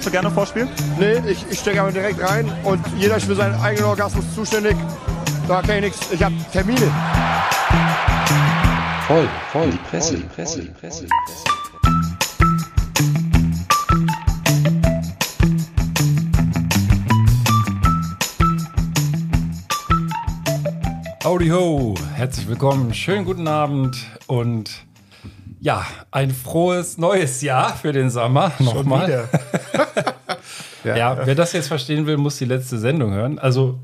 Darfst du gerne vorspielen? Nee, ich, ich stecke aber direkt rein und jeder ist für seinen eigenen Orgasmus zuständig. Da kann ich nichts. Ich habe Termine. Voll, voll, die Presse, die Presse, die Presse, Presse. Howdy ho, herzlich willkommen, schönen guten Abend und ja, ein frohes neues Jahr für den Sommer. Nochmal. ja. ja, wer das jetzt verstehen will, muss die letzte Sendung hören. Also,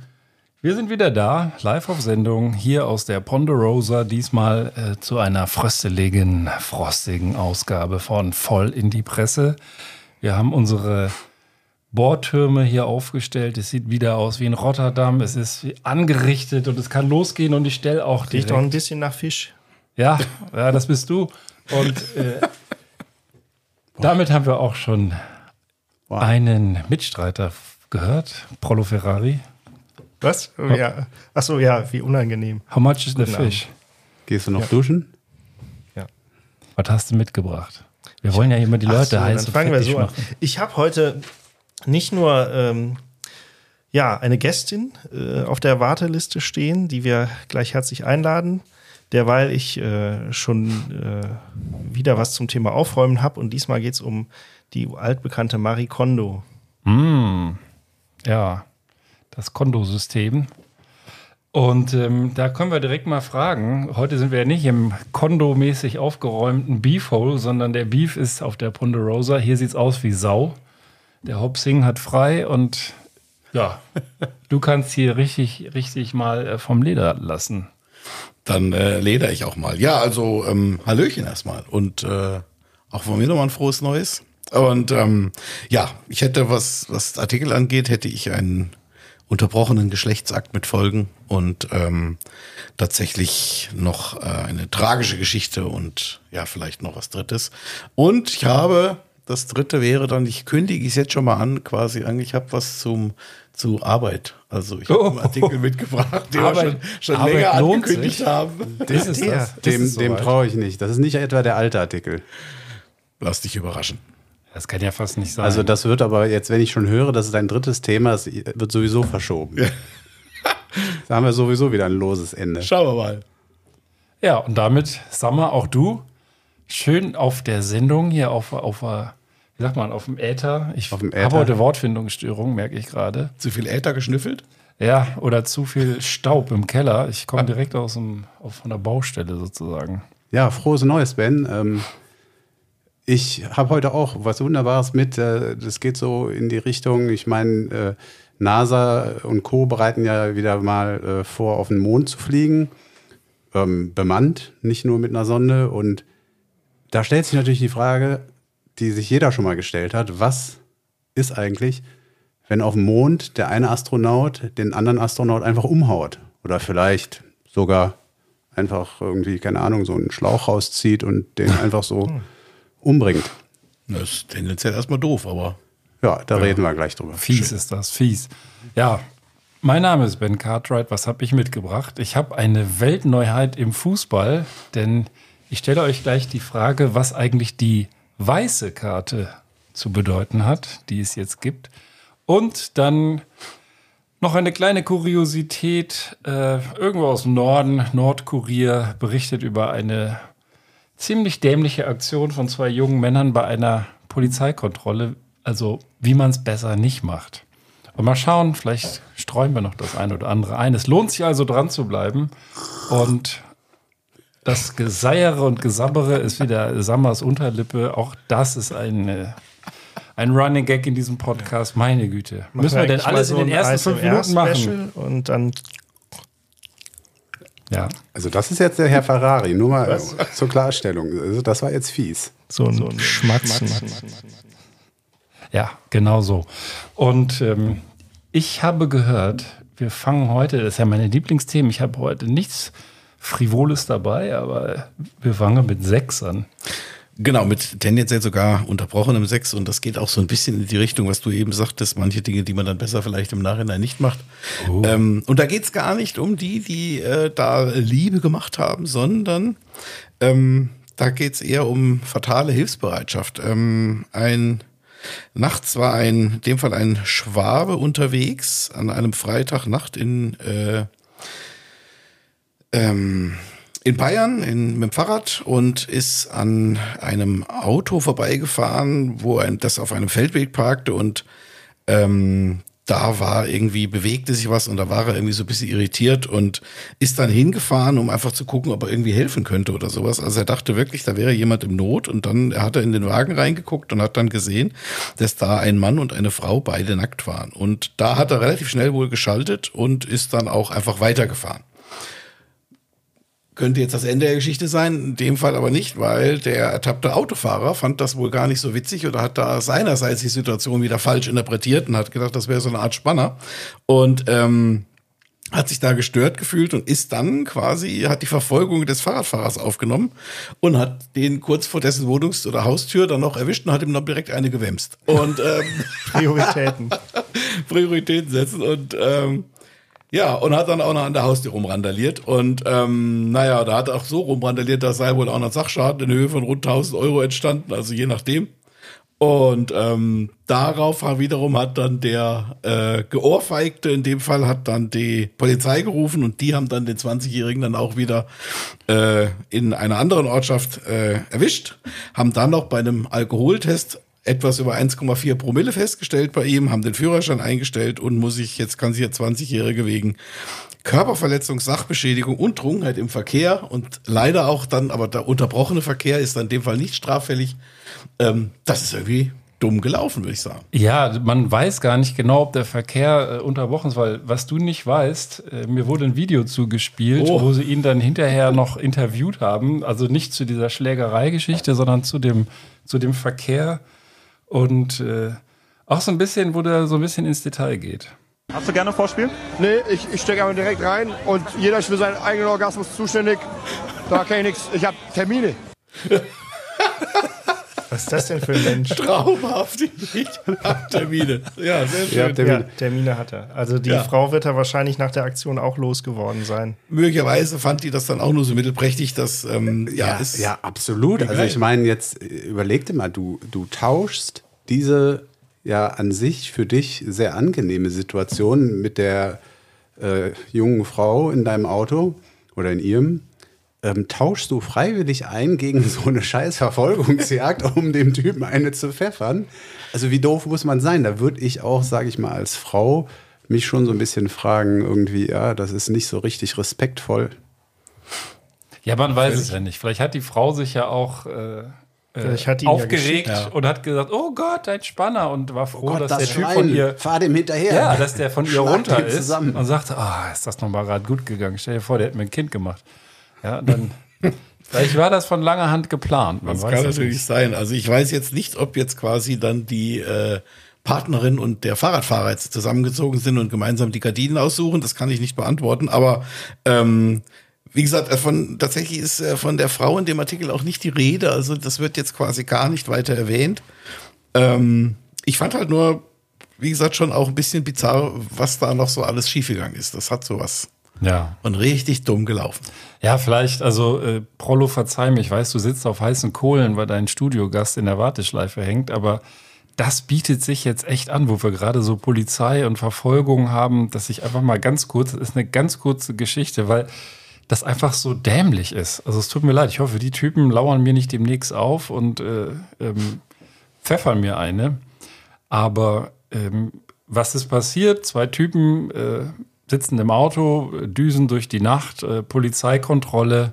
wir sind wieder da, live auf Sendung, hier aus der Ponderosa, diesmal äh, zu einer frösteligen, frostigen Ausgabe von Voll in die Presse. Wir haben unsere Bohrtürme hier aufgestellt. Es sieht wieder aus wie in Rotterdam. Es ist angerichtet und es kann losgehen und ich stelle auch direkt. Riecht doch ein bisschen nach Fisch. Ja, ja, das bist du. Und äh, damit haben wir auch schon wow. einen Mitstreiter gehört, Prolo Ferrari. Was? Oh, ja. Achso, ja, wie unangenehm. How much is the fish? Gehst du noch ja. duschen? Ja. Was hast du mitgebracht? Wir wollen ja immer die Leute so, heiß dann fangen wir so an. Ich habe heute nicht nur ähm, ja, eine Gästin äh, auf der Warteliste stehen, die wir gleich herzlich einladen, derweil ich äh, schon äh, wieder was zum Thema Aufräumen habe. Und diesmal geht es um die altbekannte Marie Kondo. Mm, ja, das Kondo-System. Und ähm, da können wir direkt mal fragen. Heute sind wir ja nicht im Kondo-mäßig aufgeräumten Beef-Hole, sondern der Beef ist auf der Ponderosa. Hier sieht es aus wie Sau. Der Hopsing hat frei und ja, du kannst hier richtig, richtig mal äh, vom Leder lassen. Dann äh, leder ich auch mal. Ja, also ähm, Hallöchen erstmal und äh, auch von mir nochmal ein frohes Neues. Und ähm, ja, ich hätte, was, was Artikel angeht, hätte ich einen unterbrochenen Geschlechtsakt mit Folgen und ähm, tatsächlich noch äh, eine tragische Geschichte und ja, vielleicht noch was Drittes. Und ich habe das dritte wäre dann, ich kündige es jetzt schon mal an, quasi eigentlich, ich habe was zum zu Arbeit. Also ich habe oh. einen Artikel mitgebracht, den Arbeit, wir schon, schon Arbeit länger angekündigt sich. haben. Das ist der. Das. Dem, so dem traue ich nicht. Das ist nicht etwa der alte Artikel. Lass dich überraschen. Das kann ja fast nicht sein. Also das wird aber jetzt, wenn ich schon höre, das ist ein drittes Thema, es wird sowieso verschoben. da haben wir sowieso wieder ein loses Ende. Schauen wir mal. Ja, und damit, Sammer, auch du, schön auf der Sendung hier auf, auf, wie sagt man, auf dem Äther. Ich habe heute Wortfindungsstörung, merke ich gerade. Zu viel Äther geschnüffelt? Ja, oder zu viel Staub im Keller. Ich komme direkt aus dem, von der Baustelle sozusagen. Ja, frohes Neues, Ben. Ähm, ich habe heute auch was Wunderbares mit. Äh, das geht so in die Richtung, ich meine, äh, NASA und Co. bereiten ja wieder mal äh, vor, auf den Mond zu fliegen. Ähm, bemannt, nicht nur mit einer Sonde. Und da stellt sich natürlich die Frage, die sich jeder schon mal gestellt hat, was ist eigentlich, wenn auf dem Mond der eine Astronaut den anderen Astronaut einfach umhaut oder vielleicht sogar einfach irgendwie, keine Ahnung, so einen Schlauch rauszieht und den einfach so umbringt. Das ist tendenziell erstmal doof, aber. Ja, da ja. reden wir gleich drüber. Fies Schön. ist das, fies. Ja, mein Name ist Ben Cartwright. Was habe ich mitgebracht? Ich habe eine Weltneuheit im Fußball, denn ich stelle euch gleich die Frage, was eigentlich die weiße Karte zu bedeuten hat, die es jetzt gibt. Und dann noch eine kleine Kuriosität. Äh, irgendwo aus dem Norden, Nordkurier, berichtet über eine ziemlich dämliche Aktion von zwei jungen Männern bei einer Polizeikontrolle. Also, wie man es besser nicht macht. Und mal schauen, vielleicht streuen wir noch das eine oder andere ein. Es lohnt sich also dran zu bleiben. Und das Geseiere und Gesabbere ist wieder Sammers Unterlippe. Auch das ist ein, äh, ein Running Gag in diesem Podcast. Meine Güte. Müssen wir denn alles so in den ersten fünf Minuten machen? Und dann. Ja. Also, das ist jetzt der Herr Ferrari. Nur mal Was? zur Klarstellung. Also, das war jetzt fies. So ein, so ein Schmatzen. Ja, genau so. Und ähm, ich habe gehört, wir fangen heute, das ist ja meine Lieblingsthemen, ich habe heute nichts Frivoles dabei, aber wir fangen mit sechs an. Genau, mit tendenziell sogar unterbrochenem Sex und das geht auch so ein bisschen in die Richtung, was du eben sagtest, manche Dinge, die man dann besser vielleicht im Nachhinein nicht macht. Oh. Ähm, und da geht es gar nicht um die, die äh, da Liebe gemacht haben, sondern ähm, da geht es eher um fatale Hilfsbereitschaft. Ähm, ein nachts war ein, in dem Fall ein Schwabe unterwegs an einem Freitagnacht in, äh, ähm, in Bayern in, mit dem Fahrrad und ist an einem Auto vorbeigefahren, wo ein, das auf einem Feldweg parkte und ähm, da war irgendwie, bewegte sich was und da war er irgendwie so ein bisschen irritiert und ist dann hingefahren, um einfach zu gucken, ob er irgendwie helfen könnte oder sowas. Also er dachte wirklich, da wäre jemand im Not und dann hat er in den Wagen reingeguckt und hat dann gesehen, dass da ein Mann und eine Frau beide nackt waren. Und da hat er relativ schnell wohl geschaltet und ist dann auch einfach weitergefahren. Könnte jetzt das Ende der Geschichte sein, in dem Fall aber nicht, weil der ertappte Autofahrer fand das wohl gar nicht so witzig oder hat da seinerseits die Situation wieder falsch interpretiert und hat gedacht, das wäre so eine Art Spanner. Und ähm, hat sich da gestört gefühlt und ist dann quasi, hat die Verfolgung des Fahrradfahrers aufgenommen und hat den kurz vor dessen Wohnungs- oder Haustür dann noch erwischt und hat ihm noch direkt eine gewämst. Und ähm, Prioritäten. Prioritäten setzen und ähm, ja, und hat dann auch noch an der Haustür rumrandaliert. Und ähm, naja, da hat er auch so rumrandaliert, da sei wohl auch noch Sachschaden in Höhe von rund 1000 Euro entstanden, also je nachdem. Und ähm, darauf wiederum hat dann der äh, Geohrfeigte, in dem Fall hat dann die Polizei gerufen und die haben dann den 20-Jährigen dann auch wieder äh, in einer anderen Ortschaft äh, erwischt, haben dann noch bei einem Alkoholtest etwas über 1,4 Promille festgestellt bei ihm, haben den Führerschein eingestellt und muss ich, jetzt kann sich der 20-Jährige wegen Körperverletzung, Sachbeschädigung und Trunkenheit im Verkehr und leider auch dann, aber der unterbrochene Verkehr ist dann in dem Fall nicht straffällig. Ähm, das ist irgendwie dumm gelaufen, würde ich sagen. Ja, man weiß gar nicht genau, ob der Verkehr äh, unterbrochen ist, weil was du nicht weißt, äh, mir wurde ein Video zugespielt, Oh. wo sie ihn dann hinterher noch interviewt haben. Also nicht zu dieser Schlägereigeschichte, sondern zu dem, zu dem Verkehr und äh, auch so ein bisschen, wo der so ein bisschen ins Detail geht. Hast du gerne Vorspiel? Nee, ich, ich stecke einfach direkt rein und jeder ist für seinen eigenen Orgasmus zuständig. Da kann ich nichts. Ich habe Termine. Was ist das denn für ein Mensch? Traumhaft, ich hab Termine. Ja, sehr schön. Ja, der Ja, Termine hat er. Also die Ja. Frau wird er wahrscheinlich nach der Aktion auch losgeworden sein. Möglicherweise fand die das dann auch nur so mittelprächtig, dass ähm, ja, Ja, ist, ja, absolut. Also ich meine, jetzt überleg dir mal, du, du tauschst diese ja an sich für dich sehr angenehme Situation mit der äh, jungen Frau in deinem Auto oder in ihrem. Ähm, tauschst du freiwillig ein gegen so eine scheiß Verfolgungsjagd, um dem Typen eine zu pfeffern? Also wie doof muss man sein? Da würde ich auch, sage ich mal, als Frau mich schon so ein bisschen fragen, irgendwie, ja, das ist nicht so richtig respektvoll. Ja, man weiß es ja nicht. Vielleicht hat die Frau sich ja auch äh, Vielleicht äh, ihn ja aufgeregt geschickt. und hat gesagt, oh Gott, ein Spanner und war froh, Gott, dass das der Typ Schwein, von ihr fahr dem hinterher. Ja, dass der von ihr Schlag runter ist zusammen. und sagte, ah, ist das nochmal gerade gut gegangen. Stell dir vor, der hätte mir ein Kind gemacht. Ja, dann, vielleicht war das von langer Hand geplant. Man Das kann natürlich nicht. sein. Also ich weiß jetzt nicht, ob jetzt quasi dann die äh, Partnerin und der Fahrradfahrer jetzt zusammengezogen sind und gemeinsam die Gardinen aussuchen. Das kann ich nicht beantworten. Aber ähm, wie gesagt, äh, von tatsächlich ist äh, von der Frau in dem Artikel auch nicht die Rede. Also das wird jetzt quasi gar nicht weiter erwähnt. Ähm, ich fand halt nur, wie gesagt, schon auch ein bisschen bizarr, was da noch so alles schiefgegangen ist. Das hat sowas Ja. und richtig dumm gelaufen. ja, vielleicht, also äh, Prollo, verzeih mir, ich weiß, du sitzt auf heißen Kohlen, weil dein Studiogast in der Warteschleife hängt, aber das bietet sich jetzt echt an, wo wir gerade so Polizei und Verfolgung haben, dass ich einfach mal ganz kurz, das ist eine ganz kurze Geschichte, weil das einfach so dämlich ist. Also es tut mir leid, ich hoffe, die Typen lauern mir nicht demnächst auf und äh, ähm, pfeffern mir eine. Aber ähm, was ist passiert? Zwei Typen äh, sitzen im Auto, düsen durch die Nacht, äh, Polizeikontrolle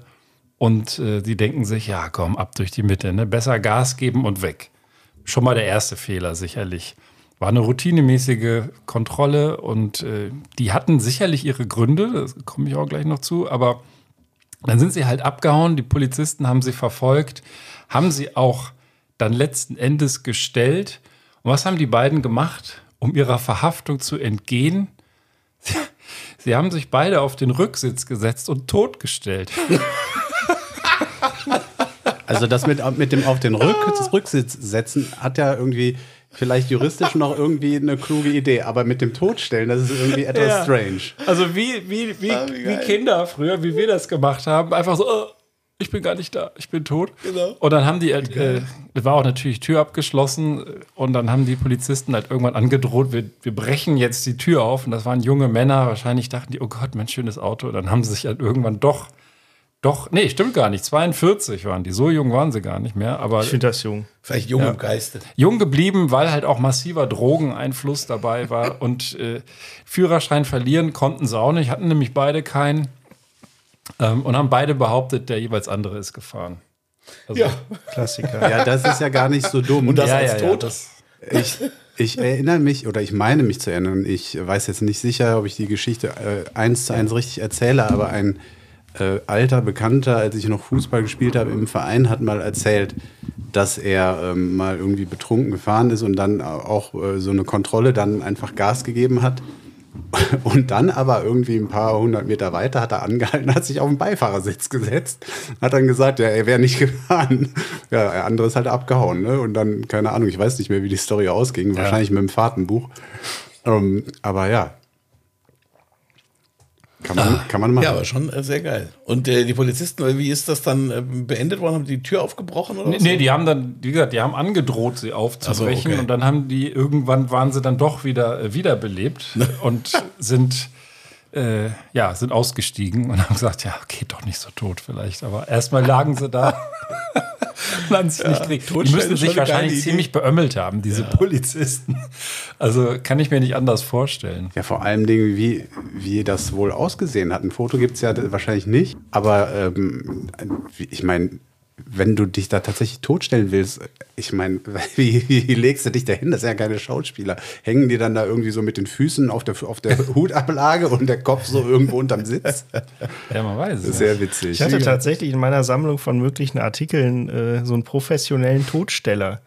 und äh, die denken sich, ja, komm, ab durch die Mitte, ne? besser Gas geben und weg. Schon mal der erste Fehler, sicherlich. War eine routinemäßige Kontrolle und äh, die hatten sicherlich ihre Gründe, da komme ich auch gleich noch zu, aber dann sind sie halt abgehauen, die Polizisten haben sie verfolgt, haben sie auch dann letzten Endes gestellt. Und was haben die beiden gemacht, um ihrer Verhaftung zu entgehen? Sie, haben sich beide auf den Rücksitz gesetzt und totgestellt. Also das mit, mit dem auf den Rück, Rücksitz setzen hat ja irgendwie vielleicht juristisch noch irgendwie eine kluge Idee, aber mit dem Todstellen, das ist irgendwie etwas Ja. strange. Also wie, wie, wie, Ah, wie wie. Kinder früher, wie wir das gemacht haben, einfach so, äh, ich bin gar nicht da, ich bin tot. Genau. Und dann haben die, äh, es war auch natürlich Tür abgeschlossen und dann haben die Polizisten halt irgendwann angedroht, wir, wir brechen jetzt die Tür auf. Und das waren junge Männer, wahrscheinlich dachten die, oh Gott, mein schönes Auto. Und dann haben sie sich halt irgendwann doch, doch, nee, stimmt gar nicht, 42 waren die, so jung waren sie gar nicht mehr, aber Ich finde das jung. Vielleicht jung im Geiste. jung geblieben, weil halt auch massiver Drogeneinfluss dabei war und äh, Führerschein verlieren konnten sie auch nicht, hatten nämlich beide keinen ähm, und haben beide behauptet, der jeweils andere ist gefahren. Also, Ja. Klassiker. Ja, das ist ja gar nicht so dumm. Und das ja, als ja, ja, Toter. das, Ich, ich erinnere mich, oder ich meine mich zu erinnern, ich weiß jetzt nicht sicher, ob ich die Geschichte äh, eins zu eins richtig erzähle, aber ein äh, alter Bekannter, als ich noch Fußball gespielt habe im Verein, hat mal erzählt, dass er ähm, mal irgendwie betrunken gefahren ist und dann auch äh, so eine Kontrolle dann einfach Gas gegeben hat. Und dann aber irgendwie ein paar hundert Meter weiter hat er angehalten, hat sich auf den Beifahrersitz gesetzt, hat dann gesagt, ja, er wäre nicht gefahren. Ja, der andere ist halt abgehauen. Ne? Und dann, keine Ahnung, ich weiß nicht mehr, wie die Story ausging, wahrscheinlich mit dem Fahrtenbuch. Ähm, aber ja. Kann man, kann man machen. Ja, aber schon äh, sehr geil. Und äh, die Polizisten, wie ist das dann äh, beendet worden? Haben die die Tür aufgebrochen oder nee, was? nee, die haben dann, wie gesagt, die haben angedroht, sie aufzubrechen so, okay. und dann haben die, irgendwann waren sie dann doch wieder äh, wiederbelebt und sind, äh, ja, sind ausgestiegen und haben gesagt, ja, geht doch nicht so tot vielleicht, aber erstmal lagen sie da. und haben sich nicht gekriegt. Die müssen sich wahrscheinlich ziemlich beömmelt haben, diese Polizisten. Also kann ich mir nicht anders vorstellen. Ja, vor allem Dingen, wie, wie das wohl ausgesehen hat. Ein Foto gibt es ja wahrscheinlich nicht. Aber ähm, wie- ich meine, wenn du dich da tatsächlich totstellen willst, ich meine, wie, wie legst du dich da hin? Das sind ja keine Schauspieler. Hängen die dann da irgendwie so mit den Füßen auf der, auf der Hutablage und der Kopf so irgendwo unterm Sitz? Ja, man weiß. es. Sehr witzig. Ich hatte tatsächlich in meiner Sammlung von möglichen Artikeln äh, so einen professionellen Totsteller,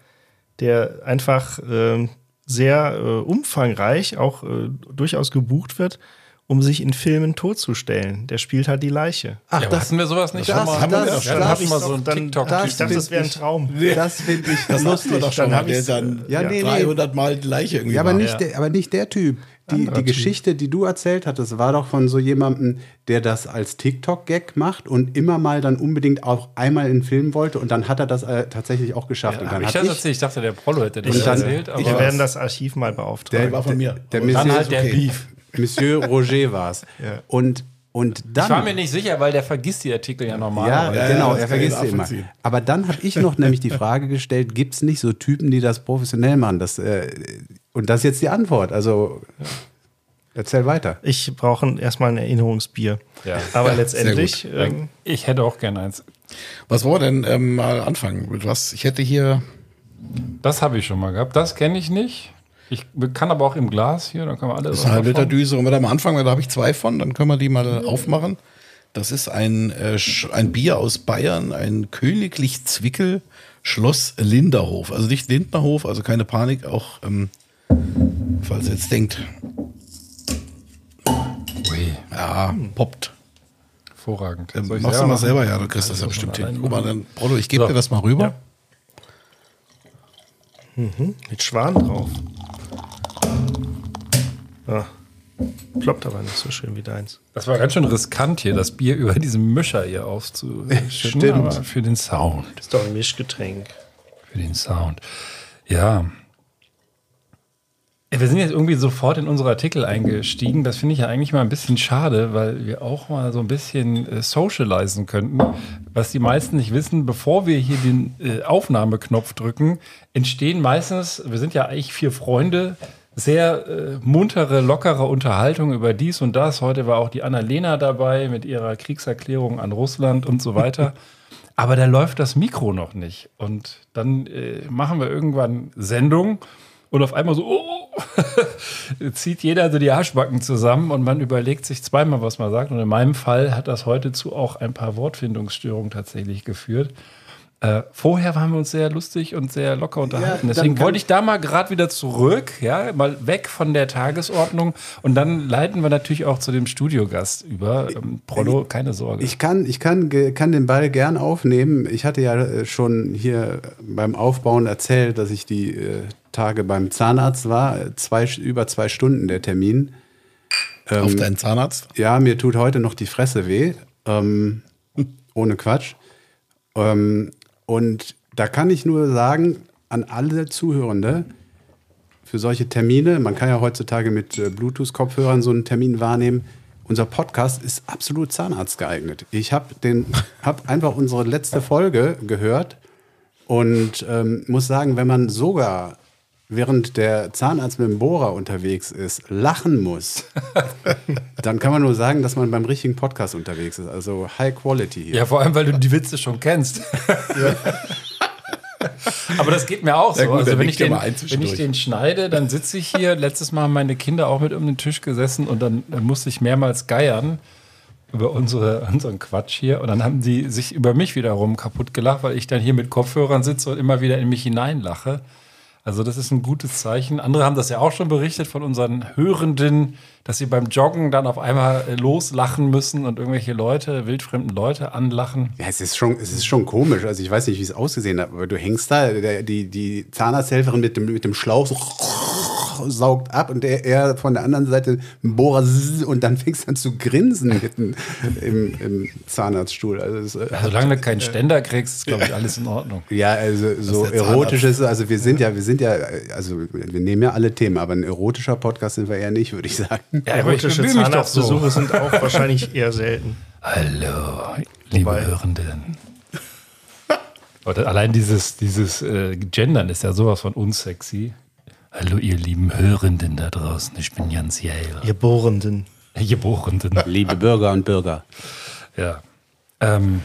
der einfach ähm, sehr äh, umfangreich auch äh, durchaus gebucht wird, um sich in Filmen totzustellen. Der spielt halt die Leiche. Ach, Ja, aber hatten wir sowas nicht das- schon mal? haben wir das- doch schon. ja, das- hatten wir so einen dann, TikTok. dann, ich dachte, das wäre ein Traum. Das finde ich Das hatten wir doch schon Dann mal, der dann Ja, nee, nee. 300 Mal die Leiche irgendwie Ja, aber war. nicht, der, aber nicht der Typ. Die, die Geschichte, die du erzählt hattest, war doch von so jemandem, der das als TikTok-Gag macht und immer mal dann unbedingt auch einmal in den Film wollte und dann hat er das äh, tatsächlich auch geschafft. und Hab dann ich hat das ich? Ich dachte, der Prollo hätte das Und erzählt. Aber Wir werden das Archiv mal beauftragen. Der war von mir. der dann halt der okay. Beef. Monsieur Roger war es. Ja. Und, und dann. Ich war mir nicht sicher, weil der vergisst die Artikel ja normal. Ja, Ja, genau, er vergisst sie immer. Aber dann habe ich noch nämlich die Frage gestellt, gibt es nicht so Typen, die das professionell machen? Das, äh, und das ist jetzt die Antwort. Also erzähl weiter. Ich brauche erstmal ein Erinnerungsbier. Ja. Aber letztendlich, ähm, Ich hätte auch gerne eins. Was wollen wir denn ähm, mal anfangen? Mit was? Ich hätte hier. Das habe ich schon mal gehabt. Das kenne ich nicht. Ich kann aber auch im Glas hier, dann kann man alles. Das ist eine halbe Liter Düse. Und wir anfangen, weil da habe ich zwei von, dann können wir die mal aufmachen. Das ist ein, äh, ein Bier aus Bayern, ein Königlich Zwickel Schloss Linderhof. Also nicht Lindnerhof, also keine Panik, auch ähm, falls ihr jetzt denkt, Ui, ja, poppt. hervorragend. Ähm, machst du mal selber selber, ja, du kriegst das ja bestimmt hin. Guck mal, dann, Brotto, ich gebe So. dir das mal rüber. Ja. mit Schwan drauf. Ah, ploppt aber nicht so schön wie deins. Das war ganz schön riskant hier, das Bier über diesen Mischer hier aufzuschütten. Stimmt. Aber für den Sound. Ist doch ein Mischgetränk. Für den Sound. Ja. Wir sind jetzt irgendwie sofort in unsere Artikel eingestiegen. Das finde ich ja eigentlich mal ein bisschen schade, weil wir auch mal so ein bisschen äh, socialisen könnten. Was die meisten nicht wissen, bevor wir hier den äh, Aufnahmeknopf drücken, entstehen meistens, wir sind ja eigentlich vier Freunde, sehr äh, muntere, lockere Unterhaltung über dies und das. Heute war auch die Annalena dabei mit ihrer Kriegserklärung an Russland und so weiter. Aber da läuft das Mikro noch nicht. Und dann äh, machen wir irgendwann Sendung und auf einmal so, oh, zieht jeder so die Arschbacken zusammen und man überlegt sich zweimal, was man sagt. Und in meinem Fall hat das heute zu auch ein paar Wortfindungsstörungen tatsächlich geführt. Äh, vorher waren wir uns sehr lustig und sehr locker unterhalten. dann Deswegen wollte ich da mal gerade wieder zurück, ja, mal weg von der Tagesordnung. Und dann leiten wir natürlich auch zu dem Studiogast über. Ähm, Prollo, keine Sorge. Ich kann, ich kann, kann den Ball gern aufnehmen. Ich hatte ja äh, schon hier beim Aufbauen erzählt, dass ich die äh, Tage beim Zahnarzt war. Äh, Zwei, über zwei Stunden der Termin. Ähm, Auf deinen Zahnarzt. Ja, mir tut heute noch die Fresse weh. Ähm, ohne Quatsch. Ähm, und da kann ich nur sagen, an alle Zuhörende, für solche Termine, man kann ja heutzutage mit äh, Bluetooth-Kopfhörern so einen Termin wahrnehmen. Unser Podcast ist absolut Zahnarzt geeignet. Ich habe hab einfach unsere letzte Folge gehört und ähm, muss sagen, wenn man sogar während der Zahnarzt mit dem Bohrer unterwegs ist, lachen muss, dann kann man nur sagen, dass man beim richtigen Podcast unterwegs ist. Also High Quality hier. Ja, vor allem, weil du die Witze schon kennst. Aber das geht mir auch so. Ja, gut, also wenn ich, den, wenn ich den schneide, dann sitze ich hier. Letztes Mal haben meine Kinder auch mit um den Tisch gesessen und dann, dann musste ich mehrmals geiern über unsere, unseren Quatsch hier. Und dann haben die sich über mich wiederum kaputt gelacht, weil ich dann hier mit Kopfhörern sitze und immer wieder in mich hineinlache. Also das ist ein gutes Zeichen. Andere haben das ja auch schon berichtet von unseren Hörenden, dass sie beim Joggen dann auf einmal äh, loslachen müssen und irgendwelche Leute, wildfremden Leute anlachen. Ja, es ist schon, es ist schon komisch. Also ich weiß nicht, wie es ausgesehen hat, aber du hängst da, die, die Zahnarzthelferin mit dem, mit dem Schlauch so saugt ab und der, er von der anderen Seite einen Bohrer und dann fängst du an zu grinsen mitten im, im Zahnarztstuhl. Also es, äh, Solange du keinen Ständer kriegst, ist, glaube ich, alles in Ordnung. ja, also so der erotisches, also wir sind ja, wir sind ja, also wir nehmen ja alle Themen, aber ein erotischer Podcast sind wir eher nicht, würde ich sagen. Ja, Erotische doch so. Zahnarztbesuche sind auch wahrscheinlich eher selten. Hallo, liebe Wobei- Hörenden. Oder allein dieses, dieses äh, Gendern ist ja sowas von unsexy. Hallo, ihr lieben Hörenden da draußen. Ich bin Jans Jäger. Ihr Bohrenden. Geborenen. Liebe Bürger und Bürger. Ja. Ähm,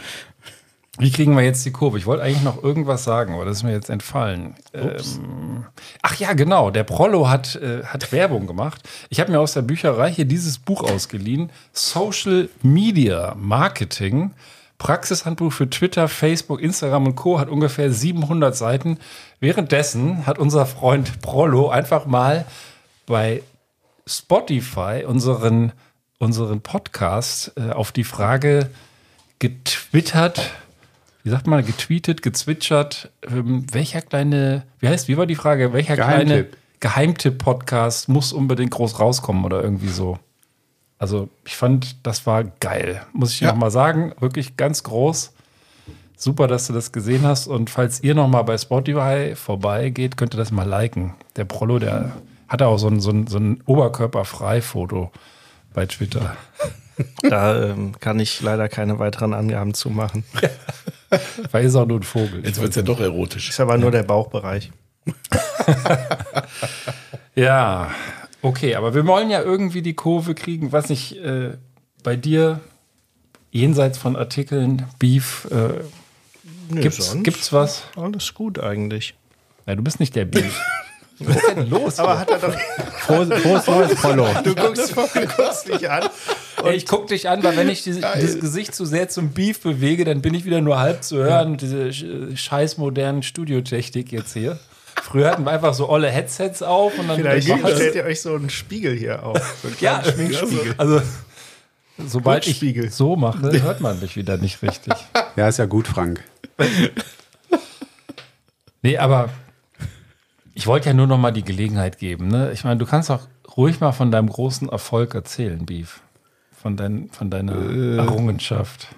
wie kriegen wir jetzt die Kurve? Ich wollte eigentlich noch irgendwas sagen, aber das ist mir jetzt entfallen. Ähm, ach ja, genau. Der Prollo hat, äh, hat Werbung gemacht. Ich habe mir aus der Bücherei hier dieses Buch ausgeliehen. Social Media Marketing. Praxishandbuch für Twitter, Facebook, Instagram und Co. hat ungefähr 700 Seiten. Währenddessen hat unser Freund Prollo einfach mal bei Spotify unseren, unseren Podcast äh, auf die Frage getwittert, wie sagt man, getweetet, gezwitschert, ähm, welcher kleine, wie heißt, wie war die Frage, welcher kleine Geheimtipp. Geheimtipp-Podcast muss unbedingt groß rauskommen oder irgendwie so. Also ich fand, das war geil, muss ich Ja. noch mal sagen, wirklich ganz groß. Super, dass du das gesehen hast. Und falls ihr noch mal bei Spotify vorbeigeht, könnt ihr das mal liken. Der Prollo, der hat auch so ein, so ein, so ein Oberkörperfrei-Foto bei Twitter. Da ähm, kann ich leider keine weiteren Angaben zu machen. Weil ist auch nur ein Vogel. Jetzt wird es ja doch erotisch. Ist aber nur der Bauchbereich. Ja, okay, aber wir wollen ja irgendwie die Kurve kriegen, was nicht äh, bei dir jenseits von Artikeln, Beef, äh, gibt's, sonst gibt's was? Alles gut eigentlich. Ja, du bist nicht der Beef. Was ist denn los? Aber hat er doch. Frohes, neues Prollo. Du guckst, du guckst mich an. Ey, ich guck dich an, weil wenn ich diese, dieses Gesicht zu sehr zum Beef bewege, dann bin ich wieder nur halb zu hören. Diese sch- scheiß modernen Studiotechnik jetzt hier. Früher hatten wir einfach so olle Headsets auf und dann Vielleicht stellt ihr euch so einen Spiegel hier auf. So Ja, Schminkspiegel. Also, sobald ich so mache, hört man mich wieder nicht richtig. Ja, ist ja gut, Frank. Nee, aber ich wollte ja nur noch mal die Gelegenheit geben. Ne? Ich meine, du kannst auch ruhig mal von deinem großen Erfolg erzählen, Beef. Von, dein, von deiner Errungenschaft.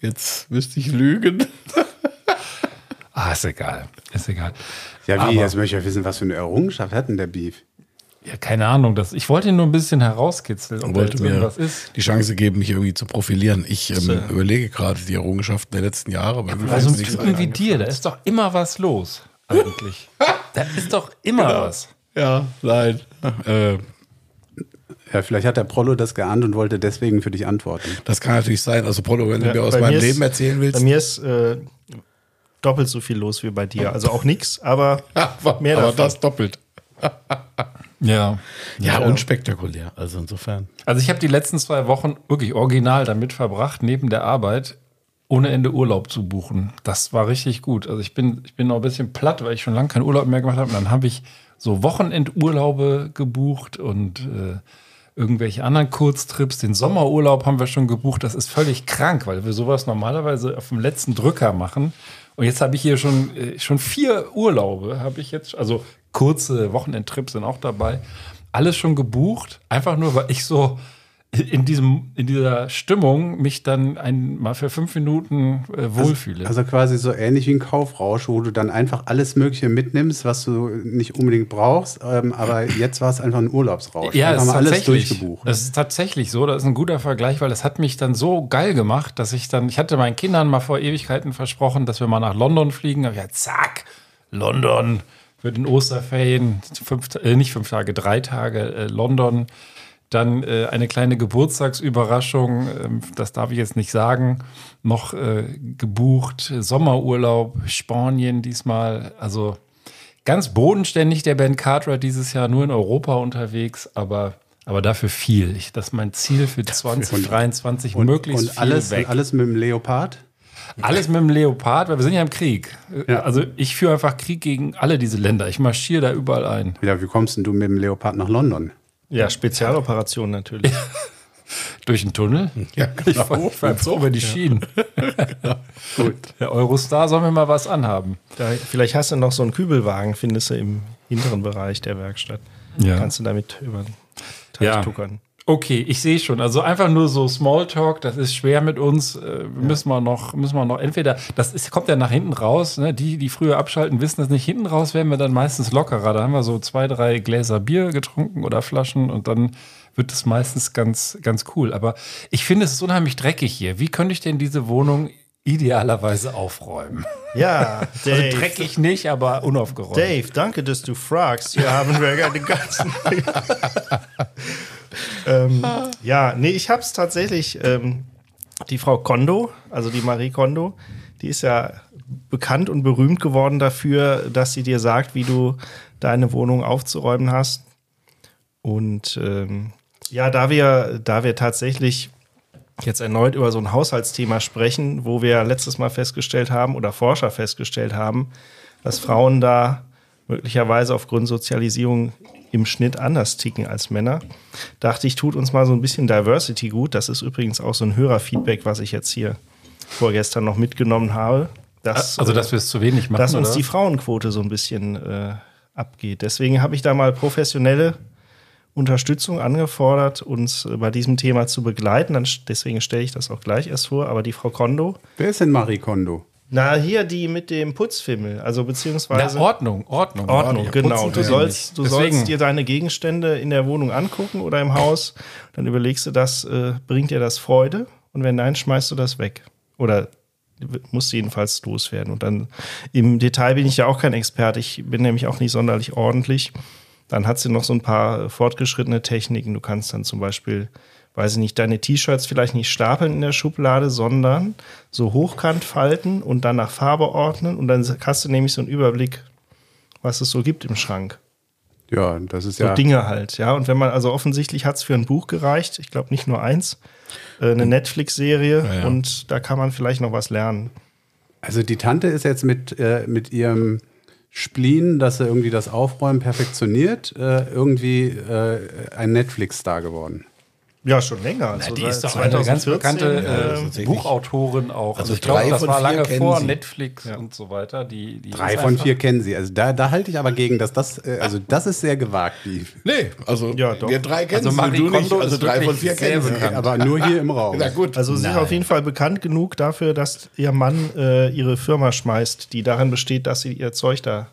Jetzt müsste ich lügen. Ah, ist egal. Ist egal. Ja, wie? Aber- Jetzt möchte ich ja wissen, was für eine Errungenschaft hat denn der Beef? Ja, keine Ahnung. Das, ich wollte ihn nur ein bisschen herauskitzeln, da wollte mir irgendwas ist. die Chance geben, mich irgendwie zu profilieren. Ich ähm, überlege gerade die Errungenschaften der letzten Jahre. Bei so fällt einem Typen wie dir, da ist doch immer was los, eigentlich. da ist doch immer was. Ja, nein. Äh, Ja, vielleicht hat der Prollo das geahnt und wollte deswegen für dich antworten. das kann natürlich sein. Also Polo, wenn du mir aus meinem mir ist- Leben erzählen willst. Bei mir ist äh, doppelt so viel los wie bei dir. Also auch nichts, aber aber mehr aber davon. das doppelt. Ja. Ja, unspektakulär. Also insofern. Also ich habe die letzten zwei Wochen wirklich original damit verbracht, neben der Arbeit ohne Ende Urlaub zu buchen. Das war richtig gut. Also ich bin, ich bin noch ein bisschen platt, weil ich schon lange keinen Urlaub mehr gemacht habe. Und dann habe ich so Wochenendurlaube gebucht und äh, irgendwelche anderen Kurztrips. Den Sommerurlaub haben wir schon gebucht. Das ist völlig krank, weil wir sowas normalerweise auf dem letzten Drücker machen. Und jetzt habe ich hier schon, äh, schon vier Urlaube, habe ich jetzt, also kurze Wochenendtrips sind auch dabei. Alles schon gebucht, einfach nur, weil ich so in, diesem, in dieser Stimmung mich dann ein, mal für fünf Minuten äh, wohlfühle. Also quasi so ähnlich wie ein Kaufrausch, wo du dann einfach alles Mögliche mitnimmst, was du nicht unbedingt brauchst. Ähm, aber jetzt war es einfach ein Urlaubsrausch. ja, es ist, alles durchgebucht. das ist tatsächlich so. Das ist ein guter Vergleich, weil das hat mich dann so geil gemacht, dass ich dann, ich hatte meinen Kindern mal vor Ewigkeiten versprochen, dass wir mal nach London fliegen. Aber ja, zack, London für den Osterferien, fünf, äh, nicht fünf Tage, drei Tage äh, London. Dann äh, eine kleine Geburtstagsüberraschung, ähm, das darf ich jetzt nicht sagen, noch äh, gebucht. Sommerurlaub, Spanien diesmal. Also ganz bodenständig der Ben Cartwright dieses Jahr, nur in Europa unterwegs, aber, aber dafür viel. Ich, das ist mein Ziel für 2023, und, möglichst und alles, viel weg. alles mit dem Leopard? Alles mit dem Leopard, weil wir sind ja im Krieg. Ja. Also ich führe einfach Krieg gegen alle diese Länder. Ich marschiere da überall ein. Ja, wie kommst denn du mit dem Leopard nach London? Ja, Spezialoperation natürlich. Durch den Tunnel? Ja, Ich genau. fahr jetzt über die Schienen. Gut. Der Eurostar soll mir mal was anhaben. Da, vielleicht hast du noch so einen Kübelwagen, findest du im hinteren Bereich der Werkstatt. Ja. Kannst du damit über den Teich Ja. tuckern. Okay, ich sehe schon. Also einfach nur so Smalltalk, das ist schwer mit uns. Äh, Müssen wir noch, müssen wir noch entweder, das ist, kommt ja nach hinten raus. Ne? Die, die früher abschalten, wissen das nicht. Hinten raus werden wir dann meistens lockerer. Da haben wir so zwei, drei Gläser Bier getrunken oder Flaschen und dann wird es meistens ganz, ganz cool. Aber ich finde, es ist unheimlich dreckig hier. Wie könnte ich denn diese Wohnung idealerweise aufräumen? Ja, Dave. Also dreckig nicht, aber unaufgeräumt. Dave, danke, dass du fragst. Hier haben wir ja den ganzen. ähm, ja, nee, ich hab's tatsächlich. Ähm, die Frau Kondo, also die Marie Kondo, die ist ja bekannt und berühmt geworden dafür, dass sie dir sagt, wie du deine Wohnung aufzuräumen hast. Und ähm, ja, da wir, da wir tatsächlich jetzt erneut über so ein Haushaltsthema sprechen, wo wir letztes Mal festgestellt haben oder Forscher festgestellt haben, dass Frauen da möglicherweise aufgrund Sozialisierung im Schnitt anders ticken als Männer, dachte ich, tut uns mal so ein bisschen Diversity gut. Das ist übrigens auch so ein Hörerfeedback, was ich jetzt hier vorgestern noch mitgenommen habe. Dass, Also, dass wir es zu wenig machen, dass uns oder? die Frauenquote so ein bisschen äh, abgeht. Deswegen habe ich da mal professionelle Unterstützung angefordert, uns äh, bei diesem Thema zu begleiten. Dann, deswegen stelle ich das auch gleich erst vor. Aber die Frau Kondo, Wer ist denn Marie Kondo? na hier die mit dem Putzfimmel, also beziehungsweise Na, Ordnung, Ordnung. Ordnung, genau. Putzen Du sollst, du sollst dir deine Gegenstände in der Wohnung angucken oder im Haus. Dann überlegst du, das äh, bringt dir das Freude. Und wenn nein, schmeißt du das weg. Oder muss jedenfalls loswerden. Und dann im Detail bin ich ja auch kein Experte. Ich bin nämlich auch nicht sonderlich ordentlich. Dann hat sie noch so ein paar fortgeschrittene Techniken. Du kannst dann zum Beispiel, weiß ich nicht, deine T-Shirts vielleicht nicht stapeln in der Schublade, sondern so hochkant falten und dann nach Farbe ordnen. Und dann hast du nämlich so einen Überblick, was es so gibt im Schrank. Ja, das ist So ja. Dinge halt, ja. Und wenn man, also offensichtlich hat es für ein Buch gereicht, ich glaube nicht nur eins, äh, eine Netflix-Serie Ja, ja. und da kann man vielleicht noch was lernen. Also die Tante ist jetzt mit, äh, mit ihrem Spleen, dass sie irgendwie das Aufräumen perfektioniert, äh, irgendwie äh, ein Netflix-Star geworden. Ja, schon länger. Also Die ist doch eine ganz 2014, bekannte äh, tatsächlich. Buchautorin auch. Also Also ich glaube, das von war lange vor sie. Netflix und so weiter. Die, die Drei von vier kennen sie. Also da, da halte ich aber gegen, dass das, äh, also das ist sehr gewagt, die, Nee, also Ja, doch. wir drei kennen Also sie, Marie du nicht. Also drei von wirklich vier kennen sie. bekannt. aber nur hier im Raum. Na gut. Also sie ist auf jeden Fall bekannt genug dafür, dass ihr Mann äh, ihre Firma schmeißt, die darin besteht, dass sie ihr Zeug da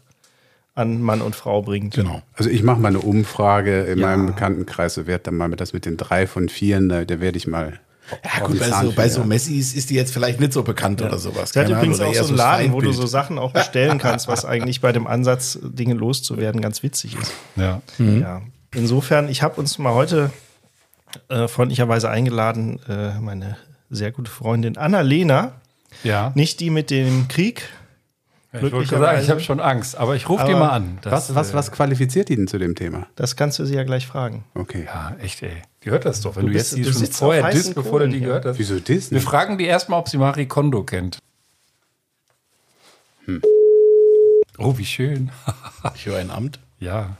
an Mann und Frau bringt. Genau. Also ich mache mal eine Umfrage in meinem Bekanntenkreis, so wird dann mal mit das mit den drei von vieren, da, da werde ich mal. Ja gut, bei so, bei so. Messis ist die jetzt vielleicht nicht so bekannt oder sowas. Sie hat übrigens auch so einen Laden, wo du so Sachen auch bestellen kannst, was eigentlich bei dem Ansatz, Dinge loszuwerden, ganz witzig ist. Ja. Ja. Insofern, ich habe uns mal heute äh, freundlicherweise eingeladen, äh, meine sehr gute Freundin Anna-Lena, ja. nicht die mit dem Krieg. Ich wollte glücklicherweise. sagen, ich habe schon Angst, aber ich rufe die mal an. Das, Was, was, äh, was qualifiziert die denn zu dem Thema? Das kannst du sie ja gleich fragen. Okay. Ja, echt, ey. Die hört das doch. Wenn Du du, bist- jetzt die du schon vorher disst, bevor du die hier. gehört hast. Wieso Disney? Wir fragen die erstmal, ob sie Marie Kondo kennt. Oh, wie schön. Ich höre ein Amt. Ja.